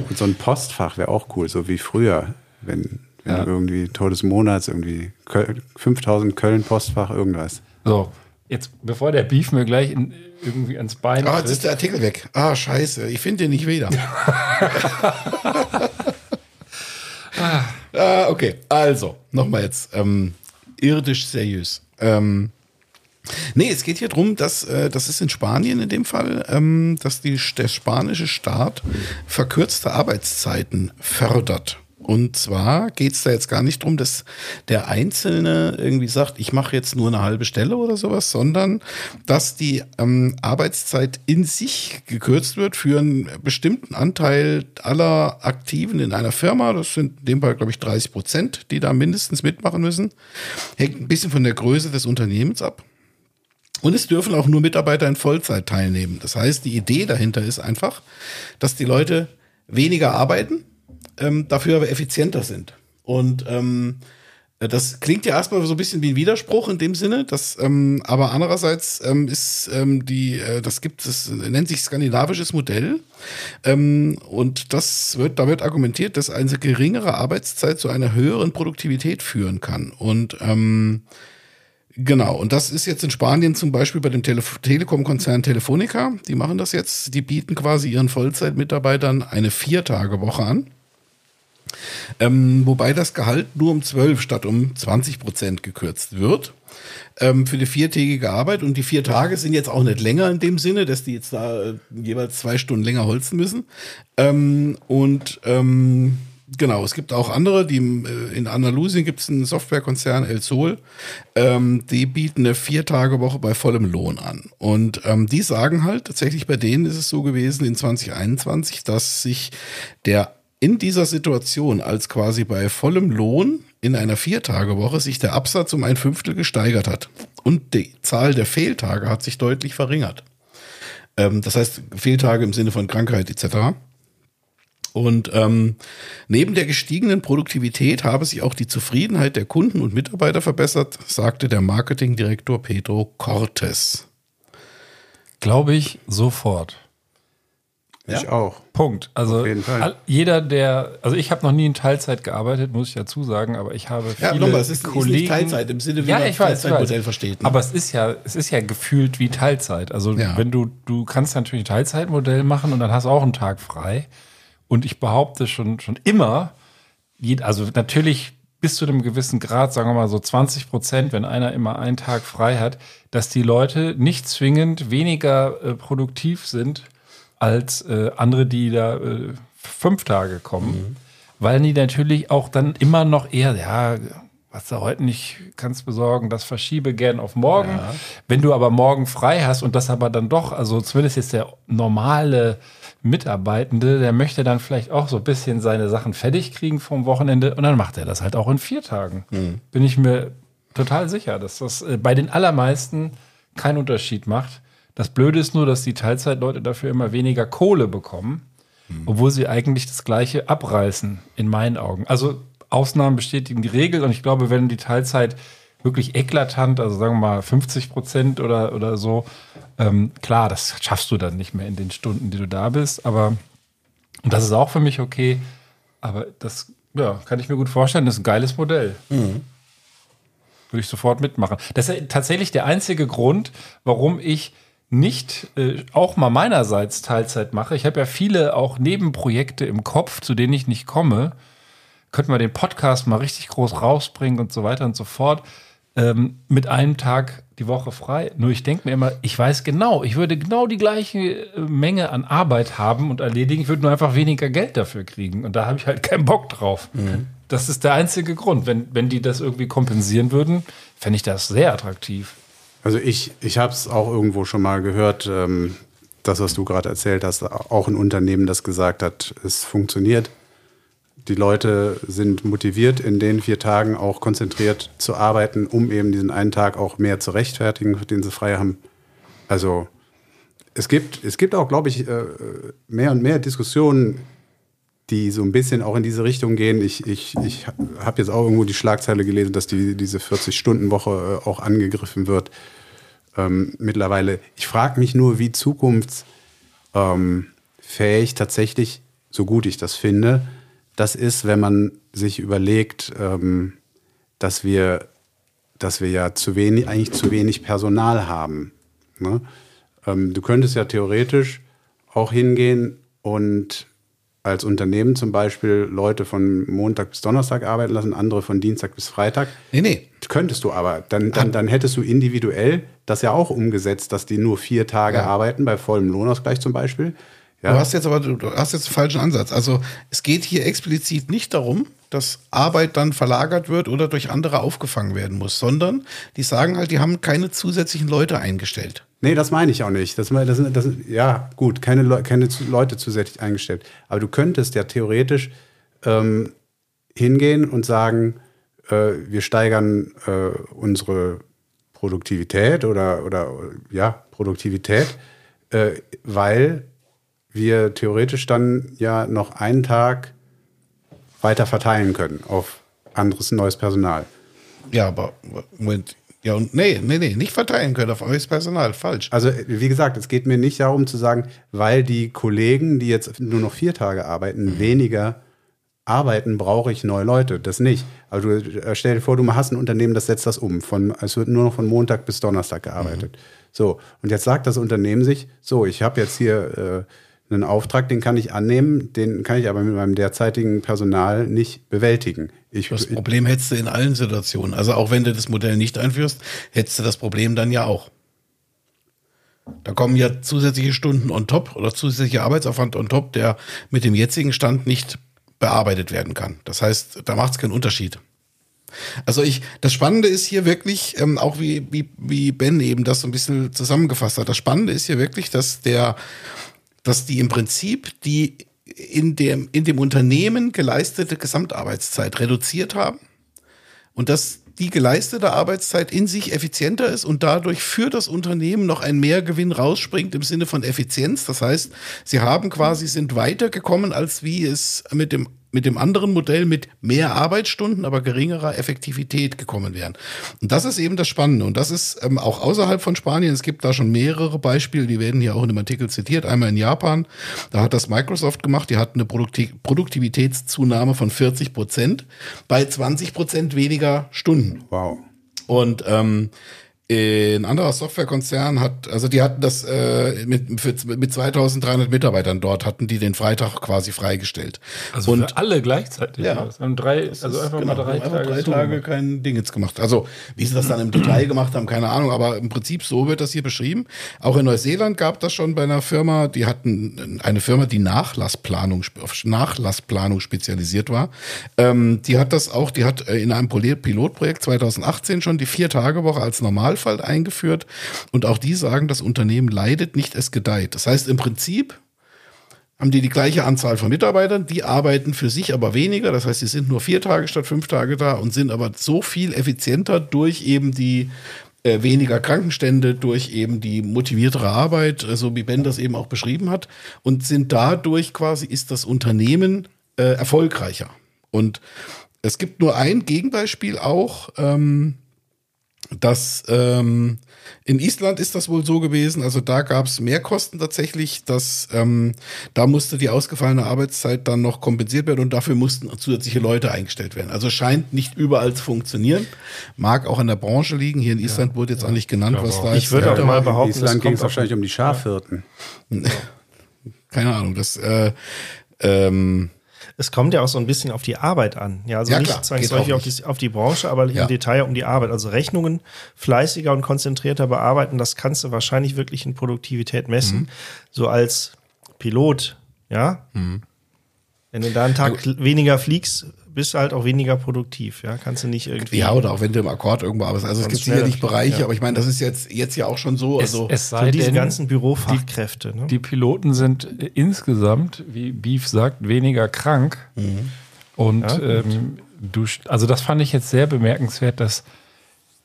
und so ein Postfach wäre auch cool, so wie früher, wenn, wenn Ja. irgendwie Tor des Monats, irgendwie Köl 5000 Köln Postfach, irgendwas. So, jetzt, bevor der Beef mir gleich in, irgendwie ans Bein Ah, jetzt ist der Artikel weg. Ah, scheiße. Ich finde den nicht wieder. ah, okay. Also, nochmal jetzt. Ähm, irdisch seriös. Ähm, nee, es geht hier drum, dass äh, das ist in Spanien in dem Fall, ähm, dass die, der spanische Staat verkürzte Arbeitszeiten fördert. Und zwar geht es da jetzt gar nicht drum, dass der Einzelne irgendwie sagt, ich mache jetzt nur eine halbe Stelle oder sowas, sondern dass die ähm, Arbeitszeit in sich gekürzt wird für einen bestimmten Anteil aller Aktiven in einer Firma. Das sind in dem Fall, glaube ich, 30 Prozent, die da mindestens mitmachen müssen. Hängt ein bisschen von der Größe des Unternehmens ab. Und es dürfen auch nur Mitarbeiter in Vollzeit teilnehmen. Das heißt, die Idee dahinter ist einfach, dass die Leute weniger arbeiten, ähm, dafür aber effizienter sind. Und ähm, das klingt ja erstmal so ein bisschen wie ein Widerspruch in dem Sinne, dass, ähm, aber andererseits ähm, ist ähm, die, äh, das gibt es, nennt sich skandinavisches Modell. Ähm, und das wird, da wird argumentiert, dass eine geringere Arbeitszeit zu einer höheren Produktivität führen kann. Und ähm, Genau, und das ist jetzt in Spanien zum Beispiel bei dem Tele Telekom-Konzern Telefonica. Die machen das jetzt. Die bieten quasi ihren Vollzeitmitarbeitern eine Viertagewoche an. Ähm, wobei das Gehalt nur um 12 statt um 20 Prozent gekürzt wird. Ähm, für die viertägige Arbeit. Und die vier Tage sind jetzt auch nicht länger in dem Sinne, dass die jetzt da äh, jeweils zwei Stunden länger holzen müssen. Ähm, und ähm, Genau, es gibt auch andere, die äh, in Andalusien gibt es einen Softwarekonzern El Sol, ähm, die bieten eine Vier-Tage-Woche bei vollem Lohn an. Und ähm, die sagen halt, tatsächlich bei denen ist es so gewesen in 2021, dass sich der in dieser Situation als quasi bei vollem Lohn in einer Vier-Tage-Woche sich der Absatz um ein Fünftel gesteigert hat. Und die Zahl der Fehltage hat sich deutlich verringert. Ähm, das heißt, Fehltage im Sinne von Krankheit etc. Und ähm, neben der gestiegenen Produktivität habe sich auch die Zufriedenheit der Kunden und Mitarbeiter verbessert, sagte der Marketingdirektor Pedro Cortes. Glaube ich sofort. Ich auch. Punkt. Also all- jeder, der, also ich habe noch nie in Teilzeit gearbeitet, muss ich dazu sagen, aber ich habe viele Ja, nochmal, es ist- ist nicht Kollegen. Teilzeit im Sinne, wie ja, man ich weiß, Teilzeitmodell versteht, ne? Aber es ist ja, es ist ja gefühlt wie Teilzeit. Also Ja. wenn du, du kannst natürlich ein Teilzeitmodell machen und dann hast du auch einen Tag frei. Und ich behaupte schon, schon immer, also natürlich bis zu einem gewissen Grad, sagen wir mal so 20 Prozent, wenn einer immer einen Tag frei hat, dass die Leute nicht zwingend weniger äh, produktiv sind als äh, andere, die da äh, fünf Tage kommen, weil die natürlich auch dann immer noch eher, ja, was du heute nicht kannst besorgen, das verschiebe gern auf morgen. Wenn du aber morgen frei hast und das aber dann doch, also zumindest jetzt der normale Mitarbeitende, der möchte dann vielleicht auch so ein bisschen seine Sachen fertig kriegen vom Wochenende und dann macht er das halt auch in vier Tagen. Bin ich mir total sicher, dass das äh, bei den allermeisten keinen Unterschied macht. Das Blöde ist nur, dass die Teilzeitleute dafür immer weniger Kohle bekommen, obwohl sie eigentlich das Gleiche abreißen, in meinen Augen. Also Ausnahmen bestätigen die Regel und ich glaube, wenn die Teilzeit wirklich eklatant, also sagen wir mal 50 Prozent oder, oder so, ähm, klar, das schaffst du dann nicht mehr in den Stunden, die du da bist, aber und das ist auch für mich okay, aber das ja, kann ich mir gut vorstellen, das ist ein geiles Modell. Würde ich sofort mitmachen. Das ist tatsächlich der einzige Grund, warum ich nicht äh, auch mal meinerseits Teilzeit mache. Ich habe ja viele auch Nebenprojekte im Kopf, zu denen ich nicht komme. Könnten wir den Podcast mal richtig groß rausbringen und so weiter und so fort. ähm, mit einem Tag die Woche frei. Nur ich denke mir immer, ich weiß genau, ich würde genau die gleiche äh, Menge an Arbeit haben und erledigen. Ich würde nur einfach weniger Geld dafür kriegen. Und da habe ich halt keinen Bock drauf. Das ist der einzige Grund. Wenn, wenn die das irgendwie kompensieren würden, fände ich das sehr attraktiv. Also ich, ich habe es auch irgendwo schon mal gehört, ähm, das, was du gerade erzählt hast, auch ein Unternehmen, das gesagt hat, es funktioniert. Die Leute sind motiviert, in den vier Tagen auch konzentriert zu arbeiten, um eben diesen einen Tag auch mehr zu rechtfertigen, den sie frei haben. Also es gibt, es gibt auch, glaube ich, äh, mehr und mehr Diskussionen, die so ein bisschen auch in diese Richtung gehen. Ich, ich, ich habe jetzt auch irgendwo die Schlagzeile gelesen, dass die, diese 40-Stunden-Woche äh, auch angegriffen wird ähm, mittlerweile. Ich frage mich nur, wie zukunftsfähig ähm, tatsächlich, so gut ich das finde, das ist, wenn man sich überlegt, ähm, dass wir, dass wir ja zu wenig, eigentlich zu wenig Personal haben. Ne? Ähm, du könntest ja theoretisch auch hingehen und als Unternehmen zum Beispiel Leute von Montag bis Donnerstag arbeiten lassen, andere von Dienstag bis Freitag. Nee, nee. Könntest du aber. Dann, dann, dann hättest du individuell das ja auch umgesetzt, dass die nur vier Tage Ja. arbeiten, bei vollem Lohnausgleich zum Beispiel. Ja. Du hast jetzt aber du hast jetzt einen falschen Ansatz. Also es geht hier explizit nicht darum, dass Arbeit dann verlagert wird oder durch andere aufgefangen werden muss, sondern die sagen halt, die haben keine zusätzlichen Leute eingestellt. Nee, das meine ich auch nicht. Das, das, das, ja, gut, keine, Leu keine Leute zusätzlich eingestellt. Aber du könntest ja theoretisch ähm, hingehen und sagen, äh, wir steigern äh, unsere Produktivität oder, oder ja, Produktivität, äh, weil wir theoretisch dann ja noch einen Tag weiter verteilen können auf anderes neues Personal. Ja, aber Moment. Ja, und nee, nee, nee, nicht verteilen können auf neues Personal. Falsch. Also, wie gesagt, es geht mir nicht darum zu sagen, weil die Kollegen, die jetzt nur noch vier Tage arbeiten, weniger arbeiten, brauche ich neue Leute. Das nicht. Aber du äh, stell dir vor, du hast ein Unternehmen, das setzt das um. Von, es wird nur noch von Montag bis Donnerstag gearbeitet. So, und jetzt sagt das Unternehmen sich, so, ich habe jetzt hier äh, einen Auftrag, den kann ich annehmen, den kann ich aber mit meinem derzeitigen Personal nicht bewältigen. Ich, Das Problem hättest du in allen Situationen. Also auch wenn du das Modell nicht einführst, hättest du das Problem dann ja auch. Da kommen ja zusätzliche Stunden on top oder zusätzlicher Arbeitsaufwand on top, der mit dem jetzigen Stand nicht bearbeitet werden kann. Das heißt, da macht es keinen Unterschied. Also ich, das Spannende ist hier wirklich, ähm, auch wie, wie, wie Ben eben das so ein bisschen zusammengefasst hat, das Spannende ist hier wirklich, dass der, dass die im Prinzip die in dem, in dem Unternehmen geleistete Gesamtarbeitszeit reduziert haben und dass die geleistete Arbeitszeit in sich effizienter ist und dadurch für das Unternehmen noch ein Mehrgewinn rausspringt im Sinne von Effizienz. Das heißt, sie haben quasi, sind weitergekommen, als wie es mit dem mit dem anderen Modell mit mehr Arbeitsstunden, aber geringerer Effektivität gekommen wären. Und das ist eben das Spannende. Und das ist ähm, auch außerhalb von Spanien. Es gibt da schon mehrere Beispiele, die werden hier auch in dem Artikel zitiert. Einmal in Japan, da hat das Microsoft gemacht, die hatten eine Produkti Produktivitätszunahme von 40 Prozent bei 20 Prozent weniger Stunden. wow. Und ähm, ein anderer Softwarekonzern hat, also die hatten das äh, mit, für, mit 2300 Mitarbeitern dort, hatten die den Freitag quasi freigestellt. Also und für alle gleichzeitig. Ja. Das haben drei, also einfach genau, mal drei Tage. drei Tage kein Ding jetzt gemacht. Also wie sie das dann im Detail gemacht haben, keine Ahnung, aber im Prinzip so wird das hier beschrieben. Auch in Neuseeland gab das schon bei einer Firma, die hatten eine Firma, die Nachlassplanung auf Nachlassplanung spezialisiert war. Ähm, die hat das auch, die hat äh, in einem Pilotprojekt 2018 schon die Vier-Tage-Woche als Normalfall eingeführt. Und auch die sagen, das Unternehmen leidet nicht, es gedeiht. Das heißt im Prinzip haben die die gleiche Anzahl von Mitarbeitern, die arbeiten für sich aber weniger. Das heißt, sie sind nur vier Tage statt fünf Tage da und sind aber so viel effizienter durch eben die äh, weniger Krankenstände, durch eben die motiviertere Arbeit, äh, so wie Ben das eben auch beschrieben hat, und sind dadurch quasi, ist das Unternehmen äh, erfolgreicher. Und es gibt nur ein Gegenbeispiel auch, ähm, dass ähm, in Island ist das wohl so gewesen, also da gab es Mehrkosten tatsächlich, dass ähm, da musste die ausgefallene Arbeitszeit dann noch kompensiert werden und dafür mussten zusätzliche Leute eingestellt werden. Also scheint nicht überall zu funktionieren, mag auch an der Branche liegen. Hier in Island wurde jetzt auch nicht genannt, was da Ich würde auch mal In behaupten, das Island ging es wahrscheinlich um die Schafhirten. keine Ahnung, das äh, ähm, Es kommt ja auch so ein bisschen auf die Arbeit an. Ja, also Ja, nicht zwangsläufig auf die, auf die Branche, aber Ja. im Detail um die Arbeit. Also Rechnungen fleißiger und konzentrierter bearbeiten, das kannst du wahrscheinlich wirklich in Produktivität messen. Mhm. So als Pilot, ja. Wenn du da einen Tag weniger fliegst, bist du halt auch weniger produktiv. Ja, kannst du nicht irgendwie. Ja, oder auch wenn du im Akkord irgendwo arbeitest. Also es gibt sicherlich Bereiche, ja. aber ich meine, das ist jetzt, jetzt ja auch schon so. Es, Also, es so sei diese denn, ganzen Bürofachkräfte. ne? die Piloten sind insgesamt, wie Beef sagt, weniger krank. Und Ja, ähm, du, also das fand ich jetzt sehr bemerkenswert, dass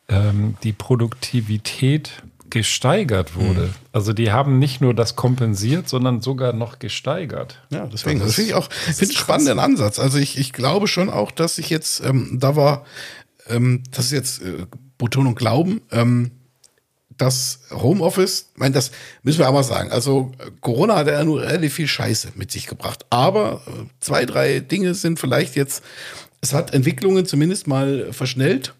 ähm, die Produktivität gesteigert wurde. Also die haben nicht nur das kompensiert, sondern sogar noch gesteigert. Ja, deswegen. Das finde ich auch finde ich spannenden Ansatz. Also ich, ich glaube schon auch, dass ich jetzt, ähm, da war, ähm, das ist jetzt äh, Betonung Glauben, ähm, das Homeoffice, ich meine, das müssen wir aber sagen. Also äh, Corona hat ja nur relativ viel Scheiße mit sich gebracht. Aber äh, zwei, drei Dinge sind vielleicht jetzt, es hat Entwicklungen zumindest mal verschnellt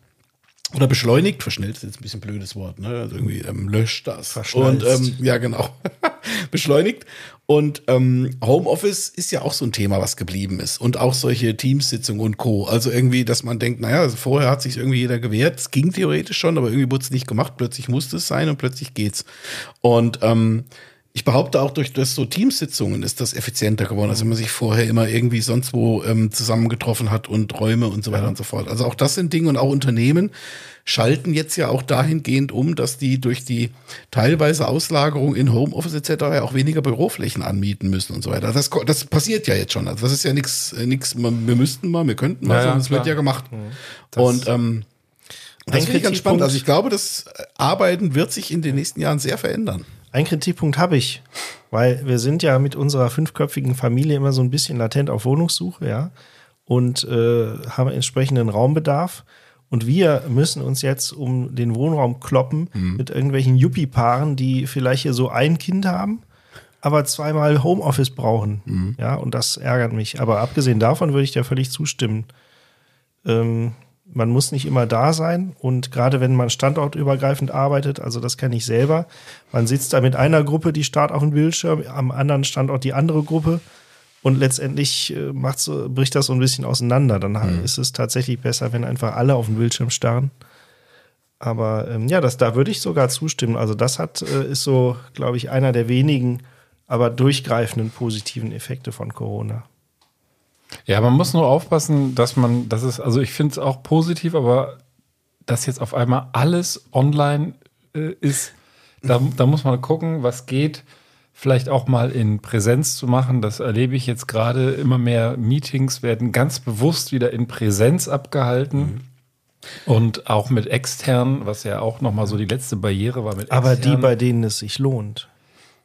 oder beschleunigt. Verschnellt ist jetzt ein bisschen ein blödes Wort, ne? Also irgendwie ähm, löscht das. Und Verschnalzt. ähm, ja, genau. beschleunigt. Und ähm, Homeoffice ist ja auch so ein Thema, was geblieben ist. Und auch solche Teamsitzungen und Co. Also irgendwie, dass man denkt, naja, also vorher hat sich irgendwie jeder gewehrt. Es ging theoretisch schon, aber irgendwie wurde es nicht gemacht. Plötzlich musste es sein und plötzlich geht's. Und ähm, ich behaupte auch durch das so Teamsitzungen ist das effizienter geworden, als wenn man sich vorher immer irgendwie sonst wo ähm, zusammengetroffen hat und Räume und so weiter und so fort. Also auch das sind Dinge und auch Unternehmen schalten jetzt ja auch dahingehend um, dass die durch die teilweise Auslagerung in Homeoffice etc. ja auch weniger Büroflächen anmieten müssen und so weiter. Das, das passiert ja jetzt schon. Also das ist ja nichts, äh, nichts. wir müssten mal, wir könnten mal, Ja, ja, sondern es wird ja gemacht. Das- und ähm, das finde ich ganz spannend. Also ich glaube, das Arbeiten wird sich in den nächsten Jahren sehr verändern. Ein Kritikpunkt habe ich, weil wir sind ja mit unserer fünfköpfigen Familie immer so ein bisschen latent auf Wohnungssuche, ja, und äh, haben entsprechenden Raumbedarf. Und wir müssen uns jetzt um den Wohnraum kloppen mit irgendwelchen Yuppie-Paaren, die vielleicht hier so ein Kind haben, aber zweimal Homeoffice brauchen. Ja, und das ärgert mich. Aber abgesehen davon würde ich dir völlig zustimmen. Ähm, man muss nicht immer da sein und gerade wenn man standortübergreifend arbeitet, also das kenne ich selber, man sitzt da mit einer Gruppe, die starrt auf dem Bildschirm, am anderen Standort die andere Gruppe und letztendlich äh, macht's, so- bricht das so ein bisschen auseinander. Dann ist es tatsächlich besser, wenn einfach alle auf den Bildschirm starren. Aber ähm, ja, das, da würde ich sogar zustimmen. Also das hat, äh, ist so, glaube ich, einer der wenigen, aber durchgreifenden positiven Effekte von Corona. Ja, man muss nur aufpassen, dass man, das ist, also ich finde es auch positiv, aber dass jetzt auf einmal alles online äh, ist, da, da muss man gucken, was geht. Vielleicht auch mal in Präsenz zu machen. Das erlebe ich jetzt gerade. Immer mehr Meetings werden ganz bewusst wieder in Präsenz abgehalten. Und auch mit externen, was ja auch nochmal so die letzte Barriere war mit Aber die, externen. bei denen es sich lohnt.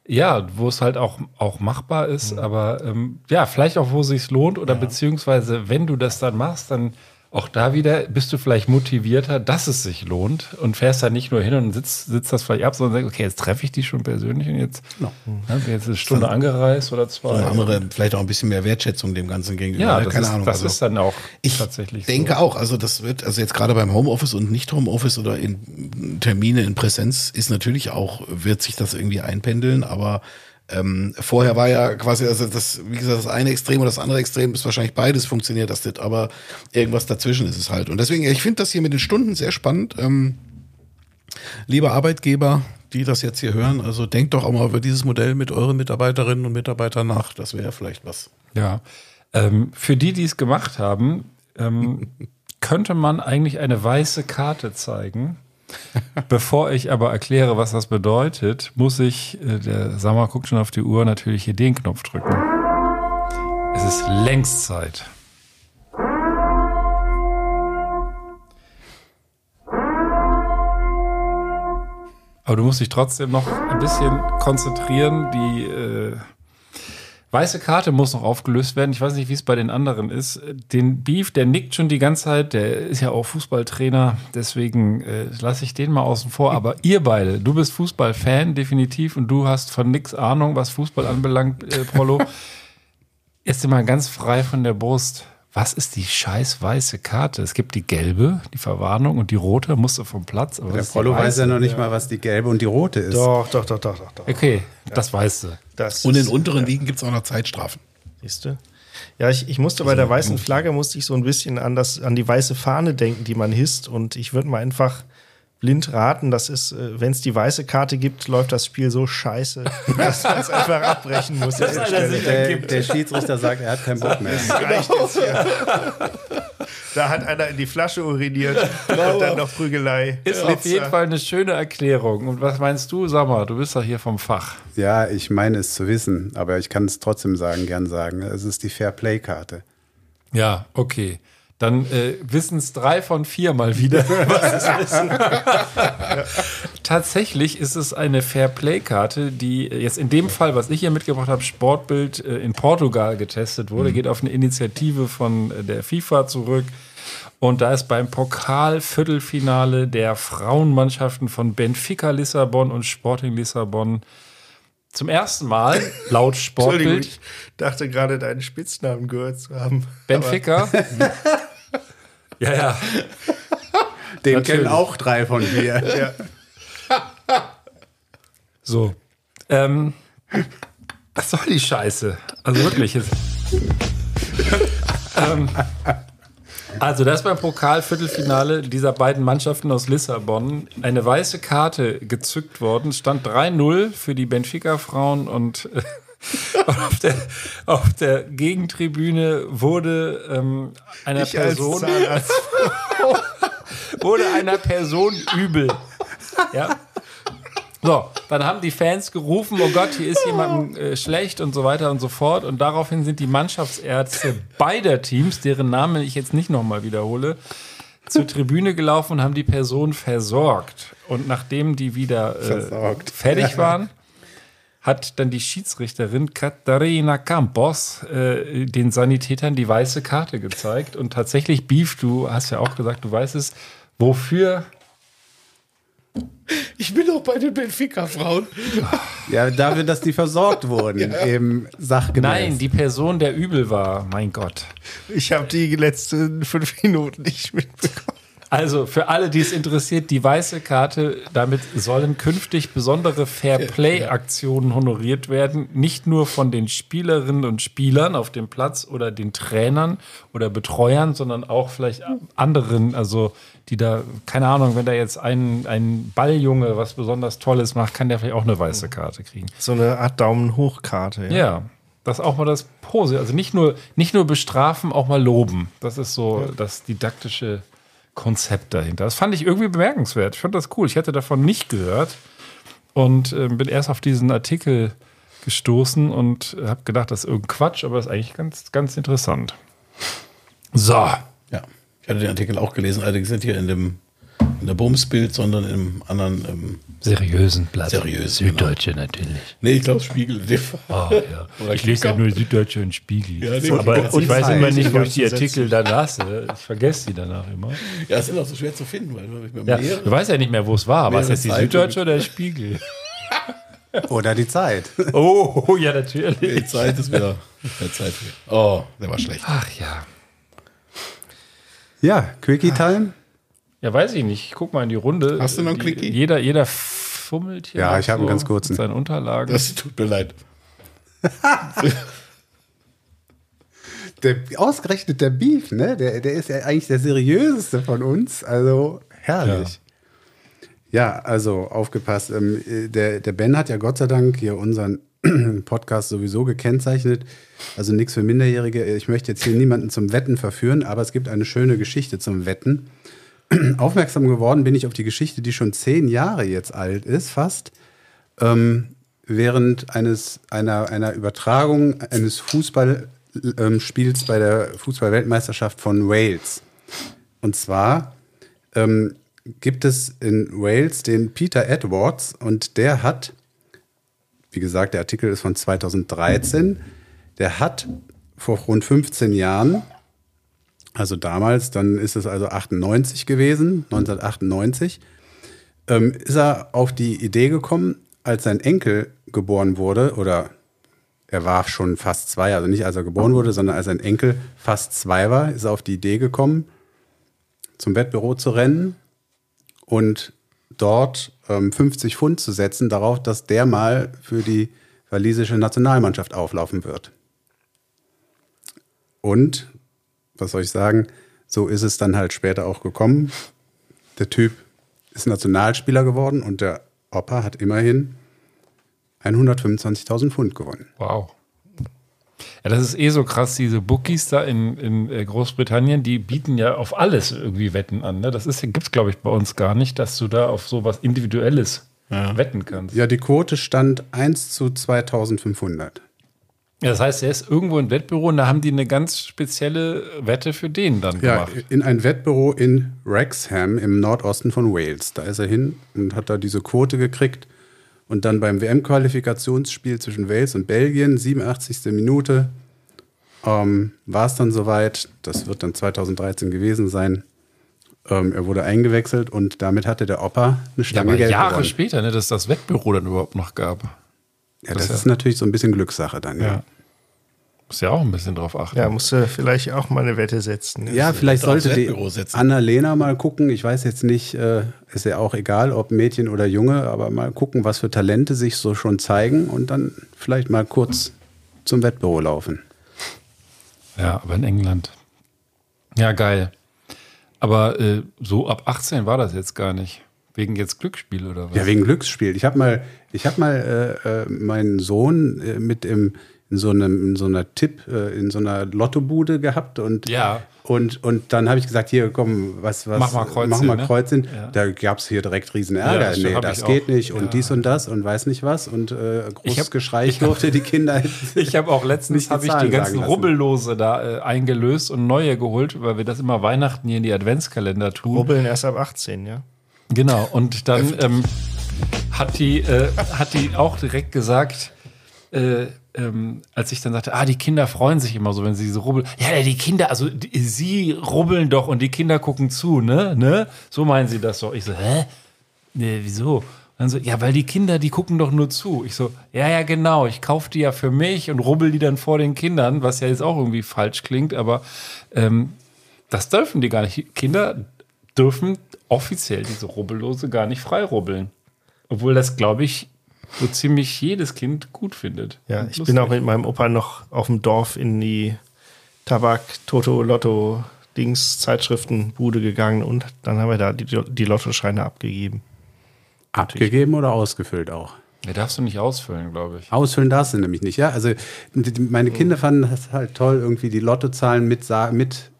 Ja, wo es halt auch, auch machbar ist, aber ähm, ja, vielleicht auch, wo es sich lohnt oder beziehungsweise, wenn du das dann machst, dann auch da wieder bist du vielleicht motivierter, dass es sich lohnt und fährst da nicht nur hin und sitzt, sitzt das vielleicht ab, sondern sagst, okay, jetzt treffe ich die schon persönlich und jetzt, Genau. ne, jetzt eine Stunde angereist oder zwei. Eine andere, vielleicht auch ein bisschen mehr Wertschätzung dem Ganzen gegenüber. ja, ne? das, keine ist, Ahnung. das also. ist dann auch Ich tatsächlich denke so. auch, also das wird, also jetzt gerade beim Homeoffice und Nicht-Homeoffice oder in Termine in Präsenz ist natürlich auch, wird sich das irgendwie einpendeln, aber ähm, vorher war ja quasi, also das, wie gesagt, das eine Extrem und das andere Extrem ist wahrscheinlich beides funktioniert das nicht, aber irgendwas dazwischen ist es halt. Und deswegen, ich finde das hier mit den Stunden sehr spannend. Ähm, liebe Arbeitgeber, die das jetzt hier hören, also denkt doch auch mal über dieses Modell mit euren Mitarbeiterinnen und Mitarbeitern nach. Das wäre vielleicht was. Ja. Ähm, für die, die es gemacht haben, ähm, könnte man eigentlich eine weiße Karte zeigen. Bevor ich aber erkläre, was das bedeutet, muss ich, äh, der Sammer guckt schon auf die Uhr, natürlich hier den Knopf drücken. Es ist längst Zeit. Aber du musst dich trotzdem noch ein bisschen konzentrieren. Die äh, weiße Karte muss noch aufgelöst werden. Ich weiß nicht, wie es bei den anderen ist. Den Beef, der nickt schon die ganze Zeit. Der ist ja auch Fußballtrainer. Deswegen äh, lasse ich den mal außen vor. Aber ihr beide, du bist Fußballfan definitiv und du hast von nix Ahnung, was Fußball anbelangt, äh, Prollo. Jetzt mal ganz frei von der Brust. Was ist die scheiß weiße Karte? Es gibt die gelbe, die Verwarnung und die rote, musste vom Platz. Aber Der Prollo weiß ja noch nicht mal, was die gelbe und die rote ist. Doch, doch, doch, doch, doch. doch. Okay, das weißt du. Das Und in ist- unteren Ligen gibt's auch noch Zeitstrafen. Siehst du? Ja, ich, ich musste bei der weißen Flagge musste ich so ein bisschen an das an die weiße Fahne denken, die man hisst und ich würde mal einfach blind raten, das ist, äh, wenn es die weiße Karte gibt, läuft das Spiel so scheiße, dass man es einfach abbrechen muss. der. Der, der Schiedsrichter sagt, er hat keinen Bock mehr. Das reicht jetzt hier. Da hat einer in die Flasche uriniert und dann noch Prügelei. Ist auf jeden Fall eine schöne Erklärung. Und was meinst du, sag mal, du bist doch hier vom Fach. Ja, ich meine es zu wissen, aber ich kann es trotzdem sagen, gern sagen. Es ist die Fair Play Karte. Ja, okay. Dann äh, wissen es drei von vier mal wieder, was es wissen. Tatsächlich ist es eine Fairplay-Karte, die jetzt in dem Fall, was ich hier mitgebracht habe, Sportbild äh, in Portugal getestet wurde. Geht auf eine Initiative von äh, der FIFA zurück. Und da ist beim Pokal-Viertelfinale der Frauenmannschaften von Benfica Lissabon und Sporting Lissabon zum ersten Mal laut Entschuldigung, Sportbild ich dachte gerade, deinen Spitznamen gehört zu haben. Benfica. ja, ja. Den Natürlich. kennen auch drei von vier. So. Ähm, was soll die Scheiße? Also wirklich. Jetzt. ähm, also, das beim Pokal-Viertelfinale dieser beiden Mannschaften aus Lissabon eine weiße Karte gezückt worden. Stand 3-0 für die Benfica-Frauen und äh, auf, der, auf der Gegentribüne wurde ähm, einer Ich Person wurde einer Person übel. Ja. So, dann haben die Fans gerufen, oh Gott, hier ist jemandem äh, schlecht und so weiter und so fort. Und daraufhin sind die Mannschaftsärzte beider Teams, deren Namen ich jetzt nicht nochmal wiederhole, zur Tribüne gelaufen und haben die Person versorgt. Und nachdem die wieder äh, fertig waren, hat dann die Schiedsrichterin Katharina Campos äh, den Sanitätern die weiße Karte gezeigt. Und tatsächlich, Beef, du hast ja auch gesagt, du weißt es, wofür Ich bin doch bei den Benfica-Frauen. Ja, dafür, dass die versorgt wurden, eben sachgemäß. Nein, die Person, der übel war. Mein Gott. Ich habe die letzten fünf Minuten nicht mitbekommen. Also für alle, die es interessiert, die weiße Karte, damit sollen künftig besondere Fair-Play-Aktionen honoriert werden. Nicht nur von den Spielerinnen und Spielern auf dem Platz oder den Trainern oder Betreuern, sondern auch vielleicht anderen, also die da, keine Ahnung, wenn da jetzt ein, ein Balljunge was besonders Tolles macht, kann der vielleicht auch eine weiße Karte kriegen. So eine Art Daumen-Hoch-Karte. Ja. Das auch mal das Pose. Also nicht nur, nicht nur bestrafen, auch mal loben. Das ist so das didaktische Konzept dahinter. Das fand ich irgendwie bemerkenswert. Ich fand das cool. Ich hätte davon nicht gehört und äh, bin erst auf diesen Artikel gestoßen und habe gedacht, das ist irgendein Quatsch, aber das ist eigentlich ganz, ganz interessant. So. Ja, ich hatte den Artikel auch gelesen, allerdings nicht hier in dem in der Bumsbild, sondern im anderen. Ähm, Seriösen Blatt. Seriös, Süddeutsche natürlich. nee, ich glaube Spiegel. Oh, ja. Ich lese ja nur Süddeutsche und Spiegel. Ja, nee, aber ich weiß immer nicht, wo ich die Artikel dann lasse. Ich vergesse die danach immer. Ja, es ist auch so schwer zu finden, weil Ja, mehrere- du weißt ja nicht mehr, wo es war. War es jetzt die. Süddeutsche oder der Spiegel? Oder die Zeit. Oh, ja, natürlich. die Zeit ist wieder mehr Zeit für. Oh, der war schlecht. Ach ja. Ja, Quickie-Time? Ja, weiß ich nicht. Ich guck mal in die Runde. Hast du noch einen Quickie? Jeder, jeder fummelt hier. Ja, ich hab einen ganz kurzen. mit seinen Unterlagen. Das tut mir leid. Der, ausgerechnet der Beef, ne? Der, der ist ja eigentlich der seriöseste von uns. Also herrlich. Ja, also aufgepasst. Ähm, äh, der, der Ben hat ja Gott sei Dank hier unseren Podcast sowieso gekennzeichnet. Also nichts für Minderjährige. Ich möchte jetzt hier niemanden zum Wetten verführen, aber es gibt eine schöne Geschichte zum Wetten. Aufmerksam geworden bin ich auf die Geschichte, die schon zehn Jahre jetzt alt ist, fast. Ähm, während eines, einer, einer Übertragung eines Fußballspiels bei der Fußballweltmeisterschaft von Wales. Und zwar ähm, gibt es in Wales den Peter Edwards und der hat, wie gesagt, der Artikel ist von 2013, der hat vor rund 15 Jahren, also damals, dann ist es also 98 gewesen, 1998, ähm, ist er auf die Idee gekommen, als sein Enkel geboren wurde, oder er war schon fast zwei, also nicht als er geboren wurde, sondern als sein Enkel fast zwei war, ist er auf die Idee gekommen, zum Wettbüro zu rennen und dort ähm, 50 Pfund zu setzen darauf, dass der mal für die walisische Nationalmannschaft auflaufen wird. Und, was soll ich sagen, so ist es dann halt später auch gekommen. Der Typ ist Nationalspieler geworden und der Opa hat immerhin 125.000 Pfund gewonnen. Wow. Ja, das ist eh so krass, diese Bookies da in, in äh, Großbritannien, die bieten ja auf alles irgendwie Wetten an. Ne? Das gibt es, glaube ich, bei uns gar nicht, dass du da auf sowas Individuelles wetten kannst. Ja, die Quote stand 1 zu 2500. Ja, das heißt, er ist irgendwo im Wettbüro und da haben die eine ganz spezielle Wette für den dann Ja, gemacht. in ein Wettbüro in Wrexham im Nordosten von Wales. Da ist er hin und hat da diese Quote gekriegt. Und dann beim WM-Qualifikationsspiel zwischen Wales und Belgien, 87. Minute, ähm, war es dann soweit. Das wird dann 2013 gewesen sein. Ähm, er wurde eingewechselt und damit hatte der Opa eine Ja, Stange aber Geld Jahre gewonnen. später, ne, dass das Wettbüro dann überhaupt noch gab. Ja, das, das ist ja- natürlich so ein bisschen Glückssache dann. Ja, Ja. Muss ja auch ein bisschen drauf achten. Ja, musst du vielleicht auch mal eine Wette setzen. Ja, vielleicht aufs sollte die. Annalena mal gucken. Ich weiß jetzt nicht, äh, ist ja auch egal, ob Mädchen oder Junge, aber mal gucken, was für Talente sich so schon zeigen und dann vielleicht mal kurz zum Wettbüro laufen. Ja, aber in England. Ja, geil. Aber äh, so ab 18 war das jetzt gar nicht. Wegen jetzt Glücksspiel oder was? Ja, wegen Glücksspiel. Ich habe mal, ich habe mal äh, äh, meinen Sohn äh, mit im in so einem in so einer Tipp äh, in so einer Lottobude gehabt und Ja. und und dann habe ich gesagt hier komm was was Mach mal Kreuz mach hin, mal ne? Kreuz hin. Ja. da gab es hier direkt riesen Ja, Ärger das nee hab das geht auch. nicht und Ja. dies und das und weiß nicht was und äh, großes Ich hab- Geschrei ich hab- durfte die Kinder Ich habe auch letztens Nicht die hab ich die ganzen. Rubbellose da äh, eingelöst und neue geholt, weil wir das immer Weihnachten hier in die Adventskalender tun. Rubbeln erst ab 18, ja. Genau, und dann ähm, hat, die, äh, hat die auch direkt gesagt, äh, ähm, als ich dann sagte, ah, die Kinder freuen sich immer so, wenn sie so rubbeln. Ja, die Kinder, also die, sie rubbeln doch und die Kinder gucken zu, ne? ne? So meinen sie das doch. Ich so, hä? Nee, wieso? Und dann so, ja, weil die Kinder, die gucken doch nur zu. Ich so, ja, ja, genau, ich kaufe die ja für mich und rubbel die dann vor den Kindern, was ja jetzt auch irgendwie falsch klingt, aber ähm, das dürfen die gar nicht. Kinder dürfen offiziell diese Rubbellose gar nicht frei rubbeln. Obwohl das, glaube ich, so ziemlich jedes Kind gut findet. Ja, ich lustig. bin auch mit meinem Opa noch auf dem Dorf in die Tabak, Toto, Lotto, Dings, Zeitschriftenbude gegangen und dann haben wir da die, die Lottoscheine abgegeben. abgegeben oder ausgefüllt auch Nee, darfst du nicht ausfüllen, glaube ich. Ausfüllen darfst du nämlich nicht, ja. Also meine Kinder fanden das halt toll, irgendwie die Lottozahlen mit, mit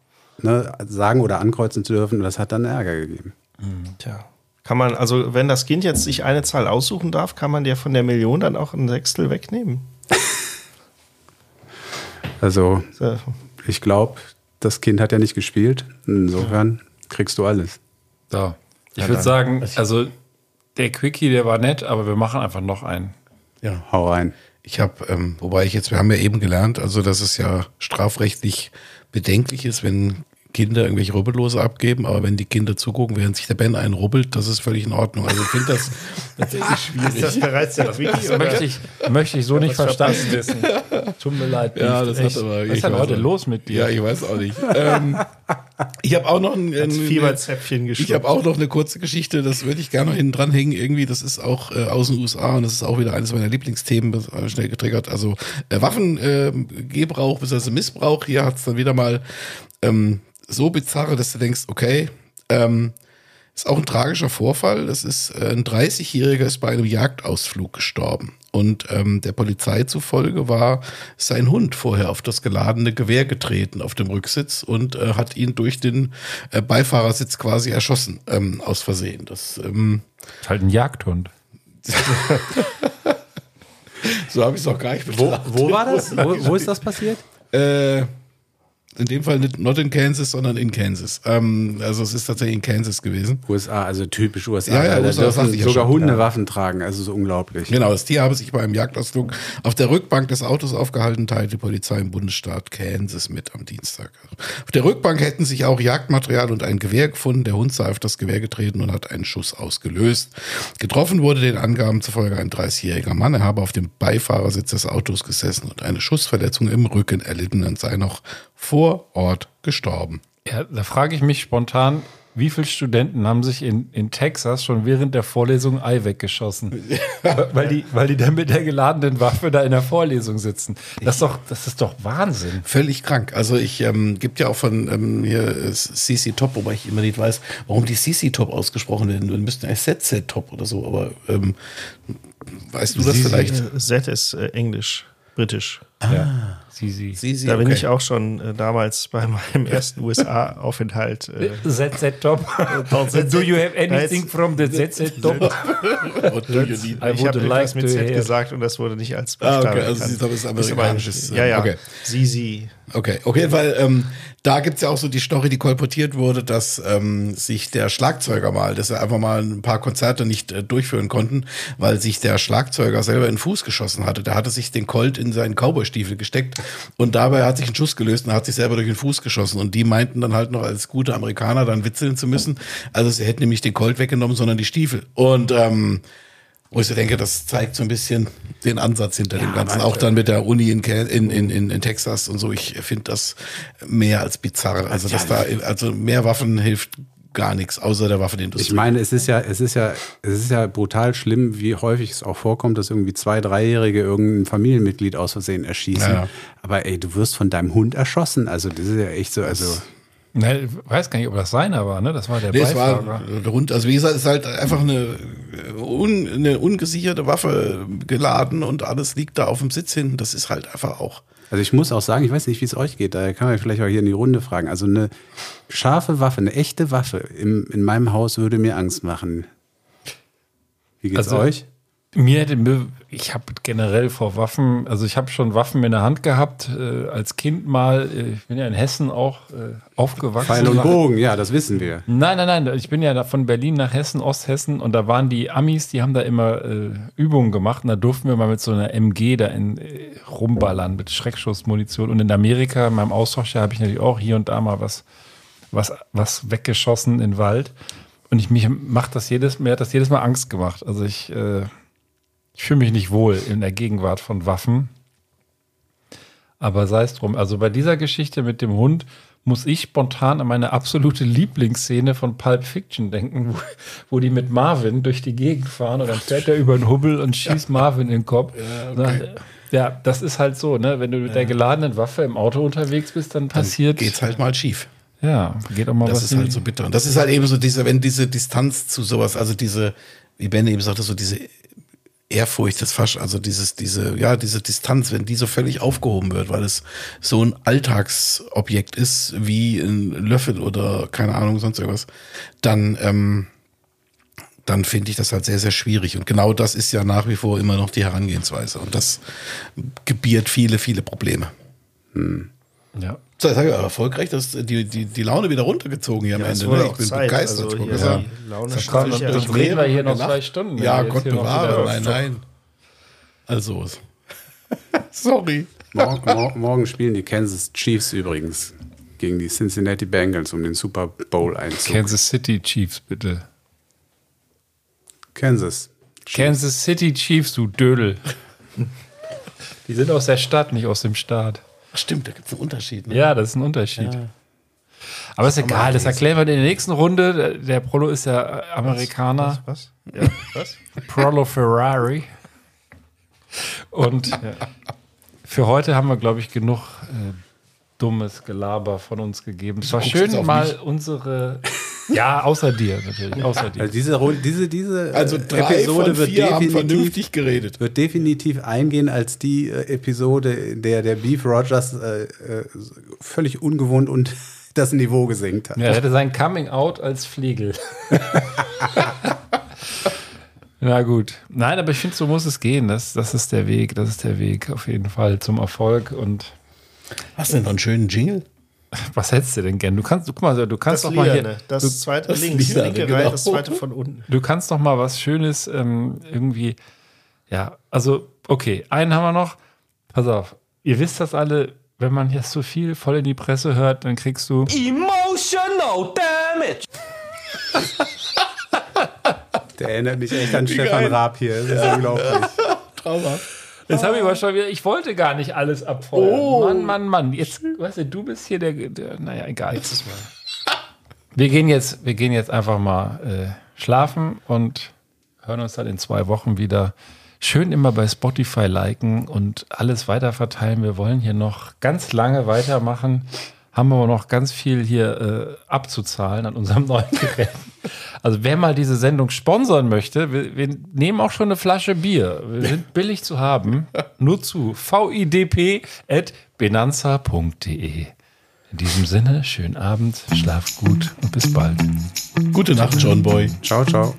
ne, sagen oder ankreuzen zu dürfen. Und das hat dann Ärger gegeben. Tja. Kann man, also wenn das Kind jetzt sich eine Zahl aussuchen darf, kann man dir von der Million dann auch ein Sechstel wegnehmen. Also So. ich glaube, das Kind hat ja nicht gespielt. Insofern kriegst du alles. So. Ich Ja, würde sagen, also der Quickie, der war nett, aber wir machen einfach noch einen. Ja. Hau rein. Ich habe, ähm, wobei ich jetzt, wir haben ja eben gelernt, also dass es ja strafrechtlich bedenklich ist, wenn Kinder irgendwelche Rubbellose abgeben, aber wenn die Kinder zugucken, während sich der Ben einen rubbelt, das ist völlig in Ordnung. Also ich finde das tatsächlich schwierig. Ist das bereits der Quickie? Das möchte ich, möchte ich so nicht verstanden wissen. Tut mir leid. Ja, Echt. das hat aber. Was ist denn heute los mit dir? Ja, ich weiß auch nicht. ähm, ich habe auch noch ein, ein Fieberzäpfchen Ich geschluckt. habe auch noch eine kurze Geschichte, das würde ich gerne noch hinten dranhängen. Irgendwie, das ist auch äh, aus den USA und das ist auch wieder eines meiner Lieblingsthemen, äh, schnell getriggert. Also äh, Waffengebrauch bzw. Missbrauch. Hier hat es dann wieder mal ähm, so bizarre, dass du denkst, okay, ähm, ist auch ein tragischer Vorfall. Das ist äh, ein 30-Jähriger ist bei einem Jagdausflug gestorben. Und ähm, der Polizei zufolge war sein Hund vorher auf das geladene Gewehr getreten auf dem Rücksitz und äh, hat ihn durch den äh, Beifahrersitz quasi erschossen, ähm, aus Versehen. Das, ähm, Ist halt ein Jagdhund. so habe ich es auch gar nicht Wo, wo war das? Wo, wo ist das passiert? Äh, in dem Fall nicht not in Kansas, sondern in Kansas. Ähm, also es ist tatsächlich in Kansas gewesen. USA, also typisch USA. Ja, ja, da USA, dürfen sagte ich ja sogar schon. Hunde Ja. Waffen tragen. Also so unglaublich. Genau, das Tier habe sich bei einem Jagdausflug auf der Rückbank des Autos aufgehalten, teilte die Polizei im Bundesstaat Kansas mit am Dienstag. Auf der Rückbank hätten sich auch Jagdmaterial und ein Gewehr gefunden. Der Hund sei auf das Gewehr getreten und hat einen Schuss ausgelöst. Getroffen wurde den Angaben zufolge ein 30-jähriger Mann. Er habe auf dem Beifahrersitz des Autos gesessen und eine Schussverletzung im Rücken erlitten und sei noch vor Ort gestorben. Ja, da frage ich mich spontan, wie viele Studenten haben sich in, in Texas schon während der Vorlesung Ei weggeschossen? weil, die, weil die dann mit der geladenen Waffe da in der Vorlesung sitzen. Das ist doch, das ist doch Wahnsinn. Völlig krank. Also ich ähm, gibt ja auch von ähm, hier äh, CC Top, wobei ich immer nicht weiß, warum die CC Top ausgesprochen werden. Wir müssten eigentlich ZZ Top oder so, aber ähm, weißt du das vielleicht? Äh, Z ist äh, Englisch, britisch. Ja. Sie, sie. CC, Da bin okay. ich auch schon äh, damals bei meinem ersten USA-Aufenthalt. Äh, ZZ Top. Do you have anything from the ZZ Top? What do you need? I ich would habe like etwas mit to Z gesagt und das wurde nicht als Ah, Buchstabe okay, also. Sie es aber- amerikanisches, Ja, ja. okay. Sie, sie. Okay, auf jeden Fall, ähm, da gibt's ja auch so die Story, die kolportiert wurde, dass ähm, sich der Schlagzeuger mal, dass er einfach mal ein paar Konzerte nicht äh, durchführen konnten, weil sich der Schlagzeuger selber in den Fuß geschossen hatte. Der hatte sich den Colt in seinen Cowboystiefel gesteckt und dabei hat sich ein Schuss gelöst und hat sich selber durch den Fuß geschossen. Und die meinten dann halt noch als gute Amerikaner dann witzeln zu müssen. Also sie hätten nämlich den Colt weggenommen, sondern die Stiefel. Und ähm, wo ich so denke, das zeigt so ein bisschen den Ansatz hinter dem Ganzen. Auch dann mit der Uni in, in, in, in Texas und so. Ich finde das mehr als bizarr. Also, dass da, also mehr Waffen hilft gar nichts, außer der Waffenindustrie. Ich meine, es ist ja, es ist ja, es ist ja brutal schlimm, wie häufig es auch vorkommt, dass irgendwie zwei, dreijährige irgendein Familienmitglied aus Versehen erschießen. Ja. Aber ey, du wirst von deinem Hund erschossen. Also das ist ja echt so, also. Ne, ich weiß gar nicht, ob das seiner war, ne? Das war der Nee, es Beifahrer. war rund, also wie gesagt, es ist halt einfach eine, un, eine ungesicherte Waffe geladen und alles liegt da auf dem Sitz hinten. Das ist halt einfach auch. Also ich muss auch sagen, ich weiß nicht, wie es euch geht, da kann man vielleicht auch hier in die Runde fragen. Also eine scharfe Waffe, eine echte Waffe im, in meinem Haus würde mir Angst machen. Wie geht's Also- euch? Mir hätte mir, ich habe generell vor Waffen, also ich habe schon Waffen in der Hand gehabt, äh, als Kind mal, äh, ich bin ja in Hessen auch äh, aufgewachsen. Pfeil und Bogen, ja, das wissen wir. Nein, nein, nein, ich bin ja da von Berlin nach Hessen, Osthessen und da waren die Amis, die haben da immer äh, Übungen gemacht und da durften wir mal mit so einer MG da in, äh, rumballern mit Schreckschussmunition und in Amerika, in meinem Austauschjahr, habe ich natürlich auch hier und da mal was, was, was weggeschossen in den Wald und ich mich macht das jedes, mir hat das jedes Mal Angst gemacht. Also ich, äh, ich fühle mich nicht wohl in der Gegenwart von Waffen. Aber sei es drum. Also bei dieser Geschichte mit dem Hund muss ich spontan an meine absolute Lieblingsszene von Pulp Fiction denken, wo, wo die mit Marvin durch die Gegend fahren und dann fährt er über den Hubbel und schießt Marvin in den Kopf. Ja, ja, das ist halt so, ne? Wenn du mit der geladenen Waffe im Auto unterwegs bist, dann passiert. Geht's halt mal schief. Ja, geht auch mal Das was ist in halt so bitter. Und das ist halt eben so diese, wenn diese Distanz zu sowas, also diese, wie Ben eben sagte, so diese Ehrfurcht ist fast, also dieses, diese, ja, diese Distanz, wenn die so völlig aufgehoben wird, weil es so ein Alltagsobjekt ist, wie ein Löffel oder keine Ahnung, sonst irgendwas, dann, ähm, dann finde ich das halt sehr, sehr schwierig. Und genau das ist ja nach wie vor immer noch die Herangehensweise. Und das gebiert viele, viele Probleme. Ja. So, jetzt habe ich erfolgreich das, die, die, die Laune wieder runtergezogen hier am es Ende. Ne? Ich bin Zeit. begeistert. Also hier die Laune Das kann- ja. das reden wir hier noch zwei Stunden, Ja, Gott bewahre. Nein, nein. Also, sorry. Morgen, morgen, morgen spielen die Kansas Chiefs übrigens gegen die Cincinnati Bengals um den Super Bowl Einzug. Kansas City Chiefs, bitte. Kansas. Kansas City Chiefs, du Dödel. Die sind aus der Stadt, nicht aus dem Staat. Stimmt, da gibt es einen Unterschied. Ne? Ja, das ist ein Unterschied. Aber ist egal, das erklären wir in der nächsten Runde. Der- Prolo ist ja äh, Amerikaner. Was? Ja, was? Prolo Ferrari. Und für heute haben wir, glaube ich, genug äh, dummes Gelaber von uns gegeben. Es war schön, mal unsere. Ja, außer dir natürlich. Außer dir. Also diese, diese, diese Also äh, drei Episode von wird definitiv, vernünftig geredet. wird definitiv eingehen als die äh, Episode, in der der Beef Rogers äh, äh, völlig ungewohnt und das Niveau gesenkt hat. Ja, er hätte sein Coming Out als Flegel. Na gut. Nein, aber ich finde, so muss es gehen. Das, das ist der Weg. Das ist der Weg auf jeden Fall zum Erfolg. Und Hast du denn noch einen schönen Jingle? Was hättest du denn gern? Du kannst, guck mal, du kannst Das doch mal hier. Lierne. Das du, zweite das links, Lierne, linke genau. Reihe, das zweite von unten. du kannst doch mal was Schönes ähm, irgendwie. Ja, also, okay, einen haben wir noch. Pass auf. Ihr wisst das alle, wenn man jetzt so viel voll in die Presse hört, dann kriegst du. Emotional damage. Der erinnert mich echt an Stefan Raab hier. Das ist unglaublich. Traumhaft. Jetzt habe ich aber schon wieder, ich wollte gar nicht alles abfeuern. Mann, Mann, Mann. Jetzt, weißt du, du bist hier der, der naja, egal. Wir gehen jetzt, wir gehen jetzt einfach mal äh, schlafen und hören uns dann in zwei Wochen wieder. Schön immer bei Spotify liken und alles weiter verteilen. Wir wollen hier noch ganz lange weitermachen. Haben aber noch ganz viel hier äh, abzuzahlen an unserem neuen Gerät. Also wer mal diese Sendung sponsern möchte, wir, wir nehmen auch schon eine Flasche Bier. Wir sind billig zu haben. Nur zu vidp.benanza.de. In diesem Sinne, schönen Abend, schlaft gut und bis bald. Gute Nacht, John Boy. Ciao, ciao.